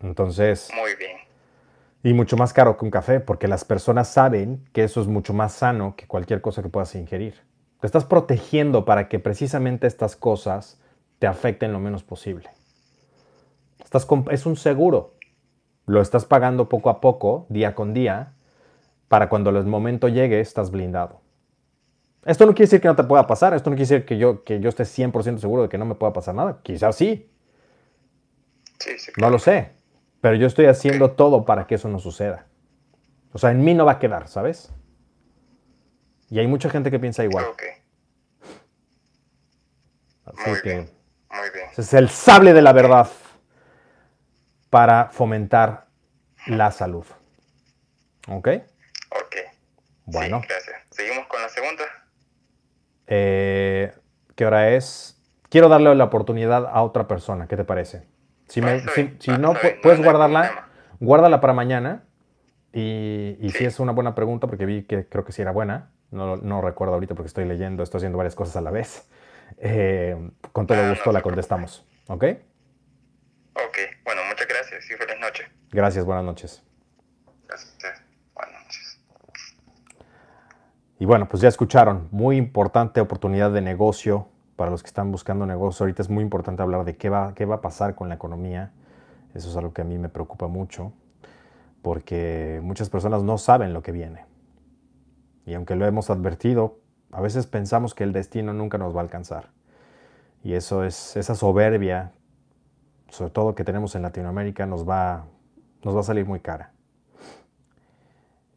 Sí. Entonces. Muy bien. Y mucho más caro que un café, porque las personas saben que eso es mucho más sano que cualquier cosa que puedas ingerir. Te estás protegiendo para que precisamente estas cosas te afecten lo menos posible. Estás es un seguro. Lo estás pagando poco a poco, día con día, para cuando el momento llegue estás blindado. Esto no quiere decir que no te pueda pasar, esto no quiere decir que yo, que yo esté 100% seguro de que no me pueda pasar nada. Quizás sí. No lo sé, pero yo estoy haciendo todo para que eso no suceda. O sea, en mí no va a quedar, ¿sabes? Y hay mucha gente que piensa igual. Así que muy bien. ese es el sable de la verdad para fomentar la salud. ¿Ok? Ok. Bueno. gracias. ¿Seguimos con la segunda? Eh, ¿Qué hora es? Quiero darle la oportunidad a otra persona. ¿Qué te parece? Si, no, puedes guardarla, guárdala para mañana. Y, si es una buena pregunta, porque vi que creo que sí era buena, no, no recuerdo ahorita porque estoy leyendo, estoy haciendo varias cosas a la vez. Eh, con todo ah, gusto la contestamos. ¿Ok? Ok, bueno, muchas gracias y feliz noche. Gracias, buenas noches. Gracias, buenas noches. Y bueno, pues ya escucharon, muy importante oportunidad de negocio para los que están buscando negocio. Ahorita es muy importante hablar de qué va, qué va a pasar con la economía. Eso es algo que a mí me preocupa mucho, porque muchas personas no saben lo que viene. Y aunque lo hemos advertido, a veces pensamos que el destino nunca nos va a alcanzar. Y eso es esa soberbia, sobre todo que tenemos en Latinoamérica, nos va, nos va a salir muy cara.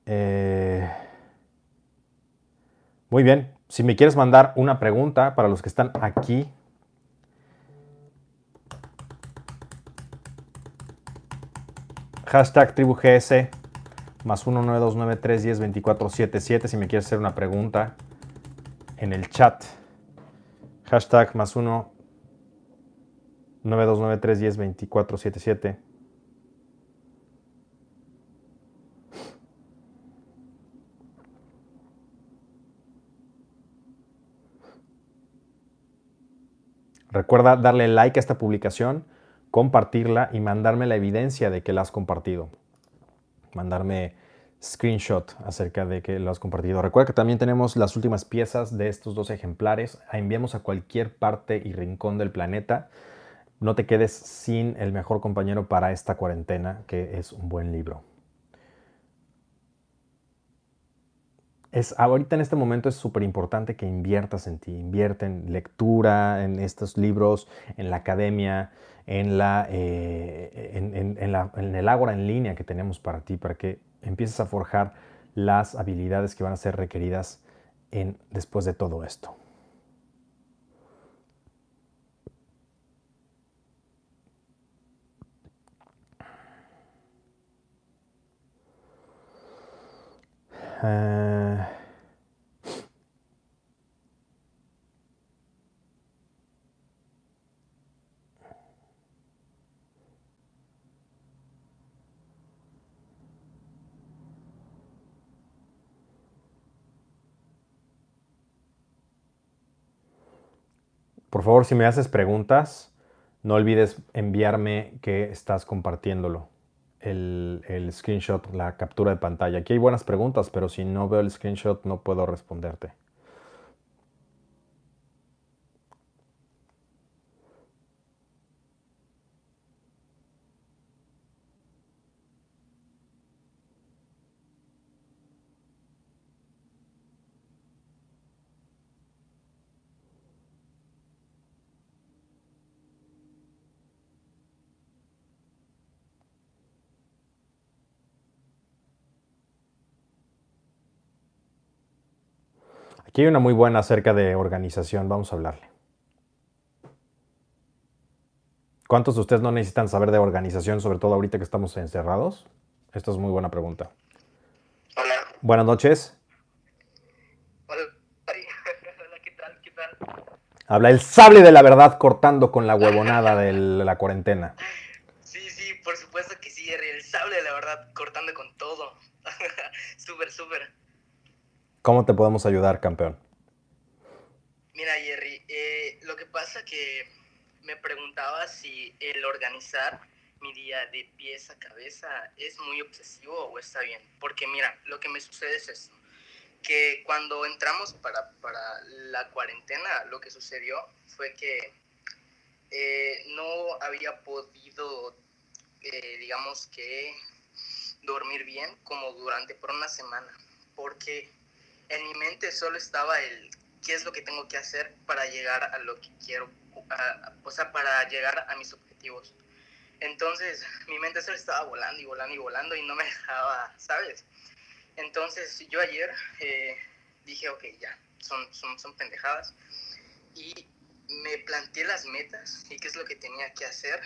Eh, muy bien, si me quieres mandar una pregunta para los que están aquí. Hashtag TribuGS más 19293102477 si me quieres hacer una pregunta en el chat. Hashtag más 1 9293102477. Recuerda darle like a esta publicación, compartirla y mandarme la evidencia de que la has compartido. Mandarme screenshot acerca de que lo has compartido. Recuerda que también tenemos las últimas piezas de estos dos ejemplares. Enviamos a cualquier parte y rincón del planeta. No te quedes sin el mejor compañero para esta cuarentena, que es un buen libro. Es, ahorita en este momento es súper importante que inviertas en ti, invierte en lectura, en estos libros, en la academia, en, la, eh, en, el ágora en línea que tenemos para ti, para que empieces a forjar las habilidades que van a ser requeridas después de todo esto. Por favor, si me haces preguntas, no olvides enviarme que estás compartiéndolo el, screenshot, la captura de pantalla. Aquí hay buenas preguntas, pero si no veo el screenshot no puedo responderte. Aquí hay una muy buena acerca de organización, vamos a hablarle. ¿Cuántos de ustedes no necesitan saber de organización, sobre todo ahorita que estamos encerrados? Esta es muy buena pregunta. Hola. Buenas noches. Hola, ¿qué tal? ¿Qué tal? Habla el sable de la verdad cortando con la huevonada de la cuarentena. Sí, sí, por supuesto que sí, el sable de la verdad cortando con todo. súper, súper. ¿Cómo te podemos ayudar, campeón? Mira, Jerry, eh, lo que pasa que me preguntaba si el organizar mi día de pies a cabeza es muy obsesivo o está bien. Porque mira, lo que me sucede es esto, que cuando entramos para, para la cuarentena, lo que sucedió fue que eh, no había podido, eh, digamos que, dormir bien como durante por una semana, porque en mi mente solo estaba el qué es lo que tengo que hacer para llegar a lo que quiero, o sea, para llegar a mis objetivos. Entonces, mi mente solo estaba volando y volando y volando y no me dejaba, ¿sabes? Entonces, yo ayer eh, dije, ok, ya, son, son, son pendejadas. Y me planteé las metas y qué es lo que tenía que hacer,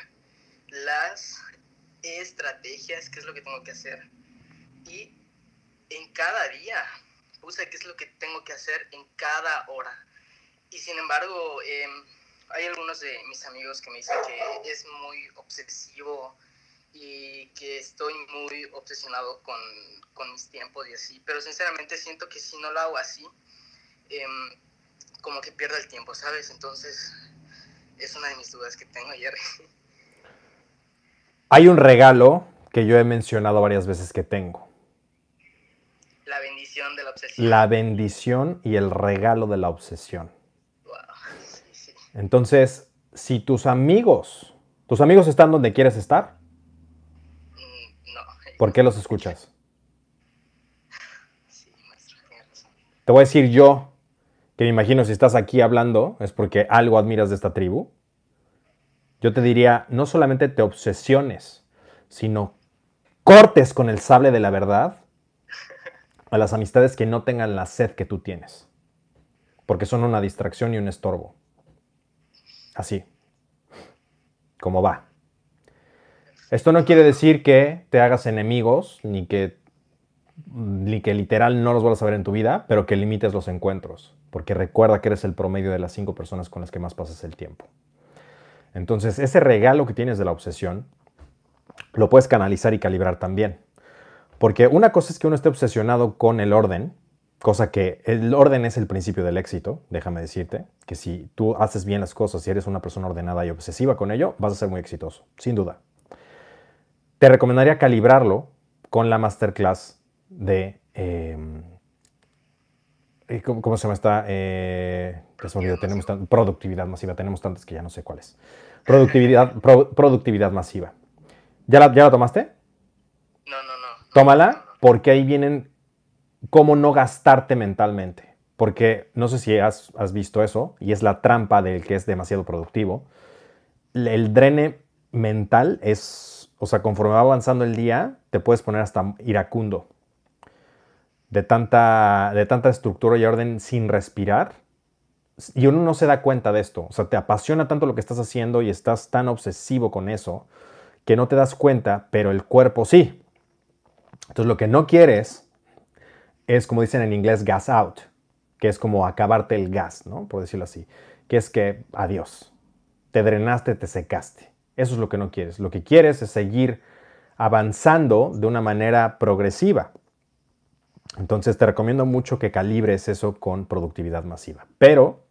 las estrategias, qué es lo que tengo que hacer. Y en cada día puse qué es lo que tengo que hacer en cada hora. Y sin embargo, eh, hay algunos de mis amigos que me dicen que es muy obsesivo y que estoy muy obsesionado con, con mis tiempos y así, pero sinceramente siento que si no lo hago así, em, como que pierdo el tiempo, ¿sabes? Entonces, es una de mis dudas que tengo ayer. Hay un regalo que yo he mencionado varias veces que tengo. La bendición de la obsesión. La bendición y el regalo de la obsesión. Entonces, si tus amigos, tus amigos están donde quieres estar, Mm, no. ¿por qué los escuchas? Te voy a decir yo, que me imagino si estás aquí hablando es porque algo admiras de esta tribu. Yo te diría, no solamente te obsesiones, sino cortes con el sable de la verdad a las amistades que no tengan la sed que tú tienes, porque son una distracción y un estorbo. Así, como va. Esto no quiere decir que te hagas enemigos, ni que, ni que literal no los vuelvas a ver en tu vida, pero que limites los encuentros, porque recuerda que eres el promedio de las cinco personas con las que más pasas el tiempo. Entonces, ese regalo que tienes de la obsesión, lo puedes canalizar y calibrar también. Porque una cosa es que uno esté obsesionado con el orden, cosa que el orden es el principio del éxito, déjame decirte, que si tú haces bien las cosas y eres una persona ordenada y obsesiva con ello, vas a ser muy exitoso, sin duda. Te recomendaría calibrarlo con la masterclass de... Eh, ¿cómo, ¿cómo, se llama esta? Eh, tenemos productividad masiva, tenemos tantas que ya no sé cuáles. Productividad, pro, productividad masiva. ¿Ya la, ¿Ya la tomaste? Tómala porque ahí vienen cómo no gastarte mentalmente. Porque no sé si has, has, visto eso, y es la trampa del que es demasiado productivo. El drene mental es, o sea, conforme va avanzando el día, te puedes poner hasta iracundo. De tanta, de tanta estructura y orden sin respirar. Y uno no se da cuenta de esto. O sea, te apasiona tanto lo que estás haciendo y estás tan obsesivo con eso que no te das cuenta, pero el cuerpo sí. Entonces lo que no quieres es, como dicen en inglés, gas out, que es como acabarte el gas, ¿no? Por decirlo así. Que es que, adiós, te drenaste, te secaste. Eso es lo que no quieres. Lo que quieres es seguir avanzando de una manera progresiva. Entonces te recomiendo mucho que calibres eso con productividad masiva. Pero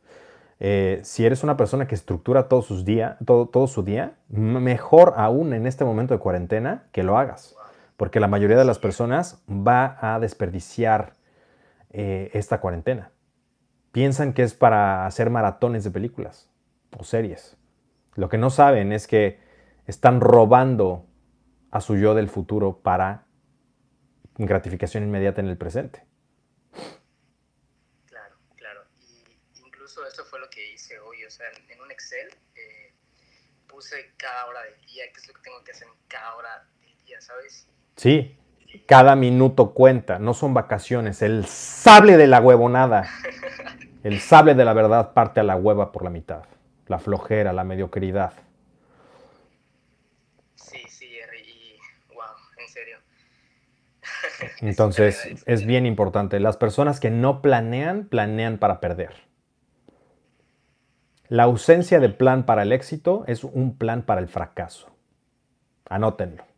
eh, si eres una persona que estructura todo, sus día, todo, todo su día, mejor aún en este momento de cuarentena que lo hagas porque la mayoría de las personas va a desperdiciar eh, esta cuarentena. Piensan que es para hacer maratones de películas o series. Lo que no saben es que están robando a su yo del futuro para gratificación inmediata en el presente. Claro, claro. Y incluso eso fue lo que hice hoy. O sea, en un Excel eh, puse cada hora del día, qué es lo que tengo que hacer en cada hora del día, ¿sabes? Sí, cada minuto cuenta, no son vacaciones. El sable de la huevonada, el sable de la verdad parte a la hueva por la mitad. La flojera, la mediocridad. Sí, sí, y wow, en serio. Entonces, es bien importante. Las personas que no planean, planean para perder. La ausencia de plan para el éxito es un plan para el fracaso. Anótenlo.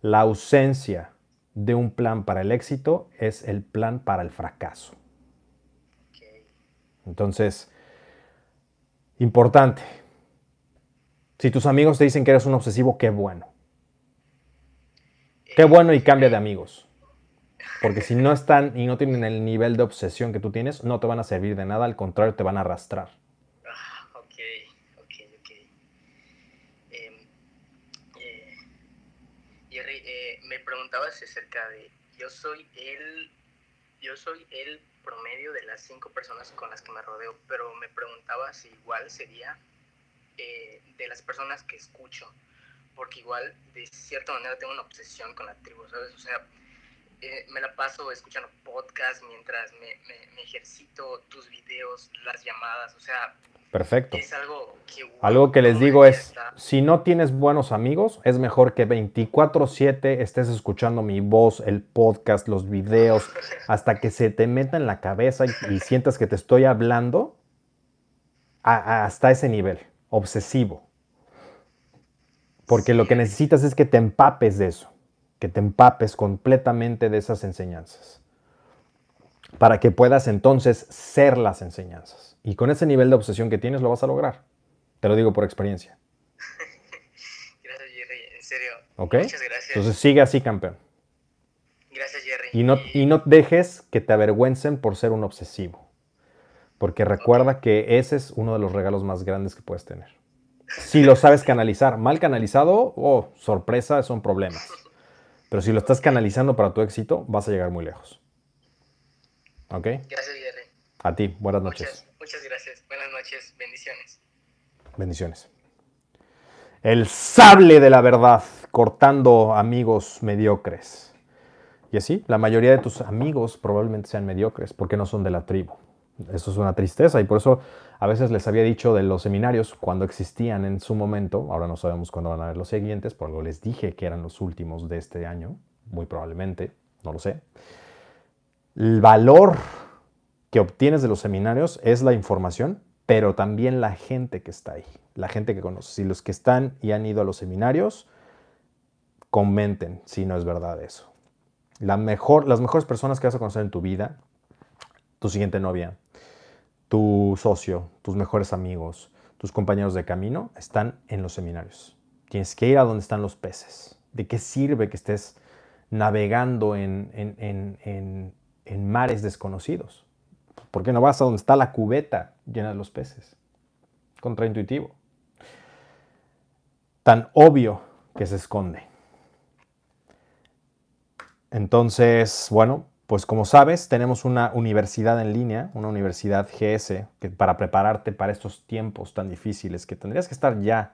La ausencia de un plan para el éxito es el plan para el fracaso. Entonces, importante. Si tus amigos te dicen que eres un obsesivo, qué bueno. Qué bueno y cambia de amigos. Porque si no están y no tienen el nivel de obsesión que tú tienes, no te van a servir de nada, al contrario, te van a arrastrar. Ah, ok, ok, ok. Em, eh, Jerry, eh, me preguntabas acerca de, yo soy el, yo soy el promedio de las cinco personas con las que me rodeo, pero me preguntaba si igual sería eh, de las personas que escucho, porque igual de cierta manera tengo una obsesión con la tribu, ¿sabes? O sea, eh, me la paso escuchando podcasts mientras me, me, ejercito, tus videos, las llamadas, o sea... Perfecto. Es algo que... algo que les digo es, si no tienes buenos amigos, es mejor que 24/7 estés escuchando mi voz, el podcast, los videos, hasta que se te meta en la cabeza y, sientas que te estoy hablando hasta ese nivel, obsesivo. Porque lo que necesitas es que te empapes de eso que te empapes completamente de esas enseñanzas, para que puedas entonces ser las enseñanzas. Y con ese nivel de obsesión que tienes lo vas a lograr. Te lo digo por experiencia. Gracias, Jerry. En serio. ¿Ok? Muchas gracias. Entonces sigue así, campeón. Gracias, Jerry. Y no, y no dejes que te avergüencen por ser un obsesivo. Porque recuerda que ese es uno de los regalos más grandes que puedes tener. Si lo sabes canalizar. Mal canalizado, oh, sorpresa, son problemas. Pero si lo estás canalizando para tu éxito, vas a llegar muy lejos. ¿Ok? Gracias, Jerry. A ti, buenas noches. Muchas, gracias. Buenas noches. Bendiciones. Bendiciones. El sable de la verdad, cortando amigos mediocres. Y así, la mayoría de tus amigos probablemente sean mediocres porque no son de la tribu. Eso es una tristeza y por eso a veces les había dicho de los seminarios cuando existían en su momento, ahora no sabemos cuándo van a haber los siguientes, por algo les dije que eran los últimos de este año, muy probablemente, no lo sé. El valor que obtienes de los seminarios es la información, pero también la gente que está ahí, la gente que conoces. Si los que están y han ido a los seminarios, comenten si no es verdad eso. Las mejores personas que vas a conocer en tu vida, tu siguiente novia, tu socio, tus mejores amigos, tus compañeros de camino están en los seminarios. Tienes que ir a donde están los peces. ¿De qué sirve que estés navegando en, en, mares desconocidos? ¿Por qué no vas a donde está la cubeta llena de los peces? Contraintuitivo. Tan obvio que se esconde. Entonces, bueno, pues como sabes, tenemos una universidad en línea, una universidad GS, que para prepararte para estos tiempos tan difíciles que tendrías que estar ya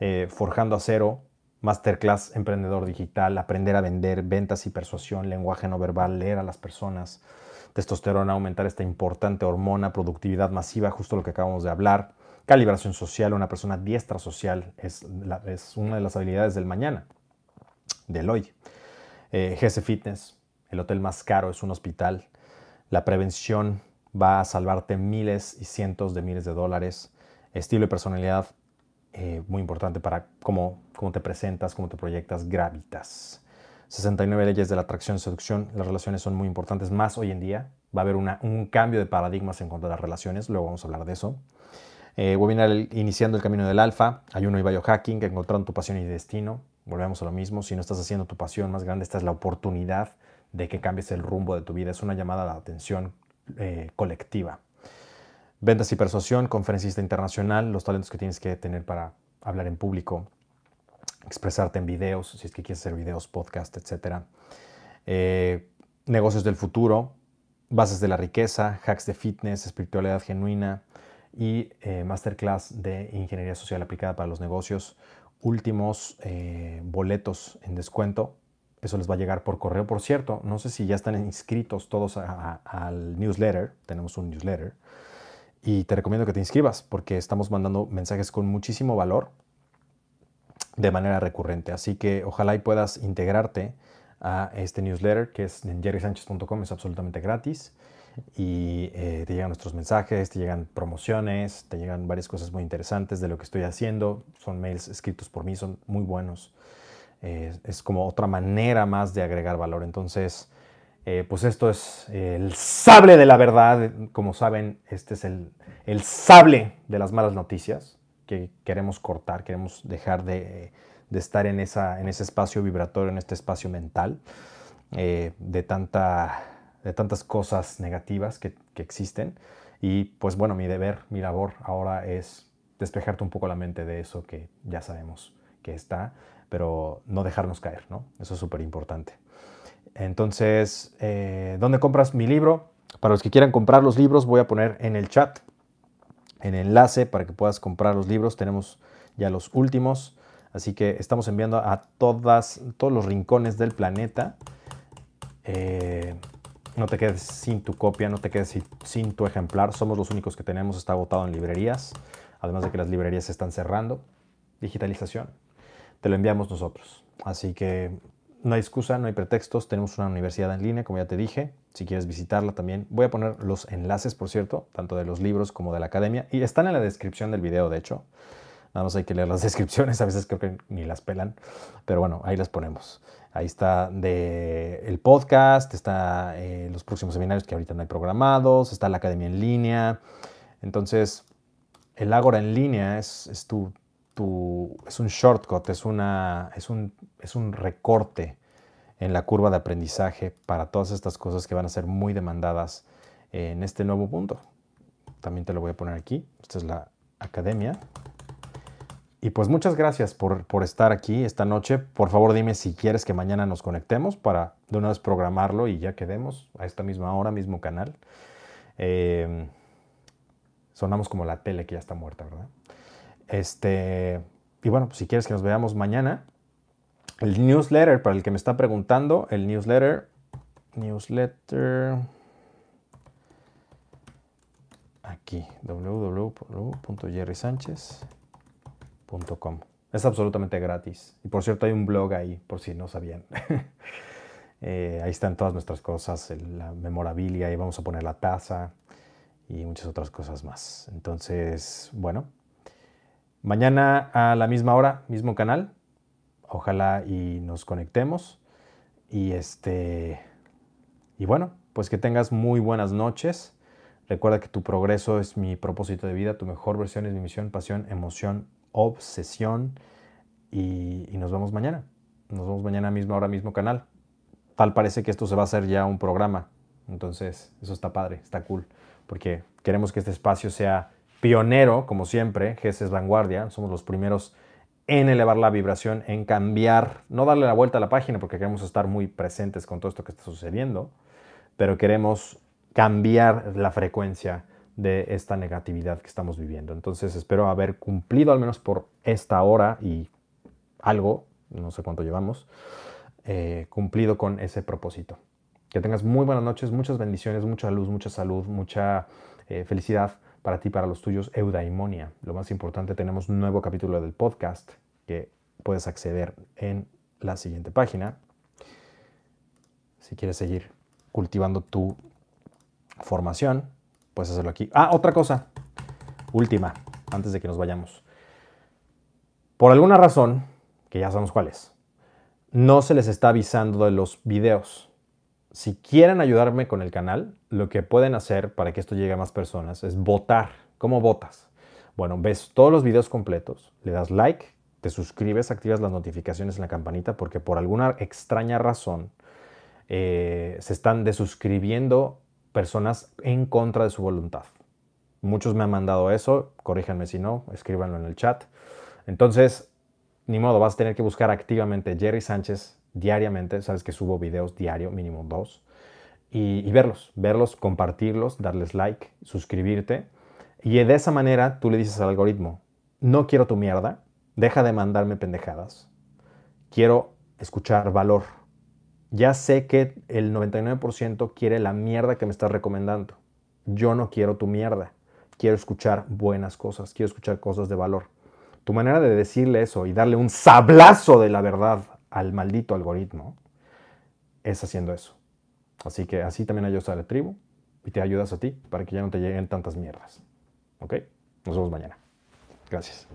eh, forjando a cero, masterclass emprendedor digital, aprender a vender, ventas y persuasión, lenguaje no verbal, leer a las personas, testosterona, aumentar esta importante hormona, productividad masiva, justo lo que acabamos de hablar, calibración social, una persona diestra social es, una de las habilidades del mañana, del hoy. Eh, Fitness, el hotel más caro es un hospital. La prevención va a salvarte miles y cientos de miles de dólares. Estilo y personalidad, eh, muy importante para cómo, cómo te presentas, cómo te proyectas, gravitas. 69 leyes de la atracción y seducción. Las relaciones son muy importantes, más hoy en día. Va a haber un cambio de paradigmas en cuanto a las relaciones, luego vamos a hablar de eso. Eh, webinar Iniciando el Camino del Alfa, Ayuno y Biohacking, encontrando tu pasión y destino. Volvemos a lo mismo, si no estás haciendo tu pasión más grande, esta es la oportunidad de que cambies el rumbo de tu vida. Es una llamada de atención eh, colectiva. Ventas y persuasión, conferencista internacional, los talentos que tienes que tener para hablar en público, expresarte en videos, si es que quieres hacer videos, podcast, etc. Eh, negocios del futuro, bases de la riqueza, hacks de fitness, espiritualidad genuina y eh, masterclass de ingeniería social aplicada para los negocios. Últimos boletos en descuento eso les va a llegar por correo. Por cierto, no sé si ya están inscritos todos al newsletter. Tenemos un newsletter. Y te recomiendo que te inscribas porque estamos mandando mensajes con muchísimo valor de manera recurrente. Así que ojalá y puedas integrarte a este newsletter que es en jerrysanchez.com. Es absolutamente gratis. Y eh, te llegan nuestros mensajes, te llegan promociones, te llegan varias cosas muy interesantes de lo que estoy haciendo. Son mails escritos por mí, son muy buenos. Eh, es como otra manera más de agregar valor. Entonces, eh, pues esto es el sable de la verdad. Como saben, este es el, sable de las malas noticias que queremos cortar, queremos dejar de, estar en, ese espacio vibratorio, en este espacio mental, eh, de tantas cosas negativas que, que existen. Y pues bueno, mi deber, mi labor ahora es despejarte un poco la mente de eso que ya sabemos que está, pero no dejarnos caer, ¿no? Eso es súper importante. Entonces, eh, ¿dónde compras mi libro? Para los que quieran comprar los libros, voy a poner en el chat el enlace para que puedas comprar los libros. Tenemos ya los últimos, así que estamos enviando a todos los rincones del planeta. Eh, no te quedes sin tu copia, no te quedes sin tu ejemplar. Somos los únicos que tenemos, está agotado en librerías. Además de que las librerías se están cerrando. Digitalización. Te lo enviamos nosotros. Así que no hay excusa, no hay pretextos. Tenemos una universidad en línea, como ya te dije. Si quieres visitarla también. Voy a poner los enlaces, por cierto, tanto de los libros como de la academia. Y están en la descripción del video, de hecho. Nada más hay que leer las descripciones, a veces creo que ni las pelan, pero bueno, ahí las ponemos. Ahí está el podcast, está eh, los próximos seminarios que ahorita no hay programados, está la academia en línea. Entonces, el Ágora en línea es, es, tu, es un shortcut, es, una, es, un, es un recorte en la curva de aprendizaje para todas estas cosas que van a ser muy demandadas en este nuevo mundo. También te lo voy a poner aquí. Esta es la academia. Y pues muchas gracias por, estar aquí esta noche. Por favor dime si quieres que mañana nos conectemos para de una vez programarlo y ya quedemos a esta misma hora, mismo canal. Em, sonamos como la tele que ya está muerta, ¿verdad? Este, y bueno, pues si quieres que nos veamos mañana, el newsletter, para el que me está preguntando, el newsletter, newsletter, aquí, www.jerrysánchez.com es absolutamente gratis. Y por cierto, hay un blog ahí, por si no sabían. Eh, ahí están todas nuestras cosas, la memorabilia, ahí vamos a poner la taza y muchas otras cosas más. Entonces, bueno, mañana a la misma hora, mismo canal. Ojalá y nos conectemos. Y este. Y bueno, pues que tengas muy buenas noches. Recuerda que tu progreso es mi propósito de vida, tu mejor versión es mi misión, pasión, emoción obsesión. Y, nos vemos mañana. Nos vemos mañana mismo, ahora mismo canal. Tal parece que esto se va a hacer ya un programa. Entonces, eso está padre, está cool. Porque queremos que este espacio sea pionero, como siempre. GES es vanguardia. Somos los primeros en elevar la vibración, en cambiar, no darle la vuelta a la página porque queremos estar muy presentes con todo esto que está sucediendo, pero queremos cambiar la frecuencia de esta negatividad que estamos viviendo. Entonces espero haber cumplido al menos por esta hora y algo, no sé cuánto llevamos, eh, cumplido con ese propósito. Que tengas muy buenas noches, muchas bendiciones, mucha luz, mucha salud, mucha eh, felicidad para ti, para los tuyos, eudaimonia. Lo más importante, tenemos un nuevo capítulo del podcast que puedes acceder en la siguiente página. Si quieres seguir cultivando tu formación, puedes hacerlo aquí. Ah, otra cosa, última, antes de que nos vayamos. Por alguna razón, que ya sabemos cuál es, no se les está avisando de los videos. Si quieren ayudarme con el canal, lo que pueden hacer para que esto llegue a más personas es votar. ¿Cómo votas? Bueno, ves todos los videos completos, le das like, te suscribes, activas las notificaciones en la campanita porque por alguna extraña razón eh, se están desuscribiendo personas en contra de su voluntad. Muchos me han mandado eso, corríjanme si no, escríbanlo en el chat. Entonces, ni modo, vas a tener que buscar activamente Jerry Sánchez diariamente, sabes que subo videos diario, mínimo dos, y, verlos, verlos, compartirlos, darles like, suscribirte. Y de esa manera tú le dices al algoritmo, no quiero tu mierda, deja de mandarme pendejadas, quiero escuchar valor, ya sé que el 99% quiere la mierda que me estás recomendando. Yo no quiero tu mierda. Quiero escuchar buenas cosas, quiero escuchar cosas de valor. Tu manera de decirle eso y darle un sablazo de la verdad al maldito algoritmo es haciendo eso. Así que así también ayudas a la tribu y te ayudas a ti para que ya no te lleguen tantas mierdas. ¿Ok? Nos vemos mañana. Gracias.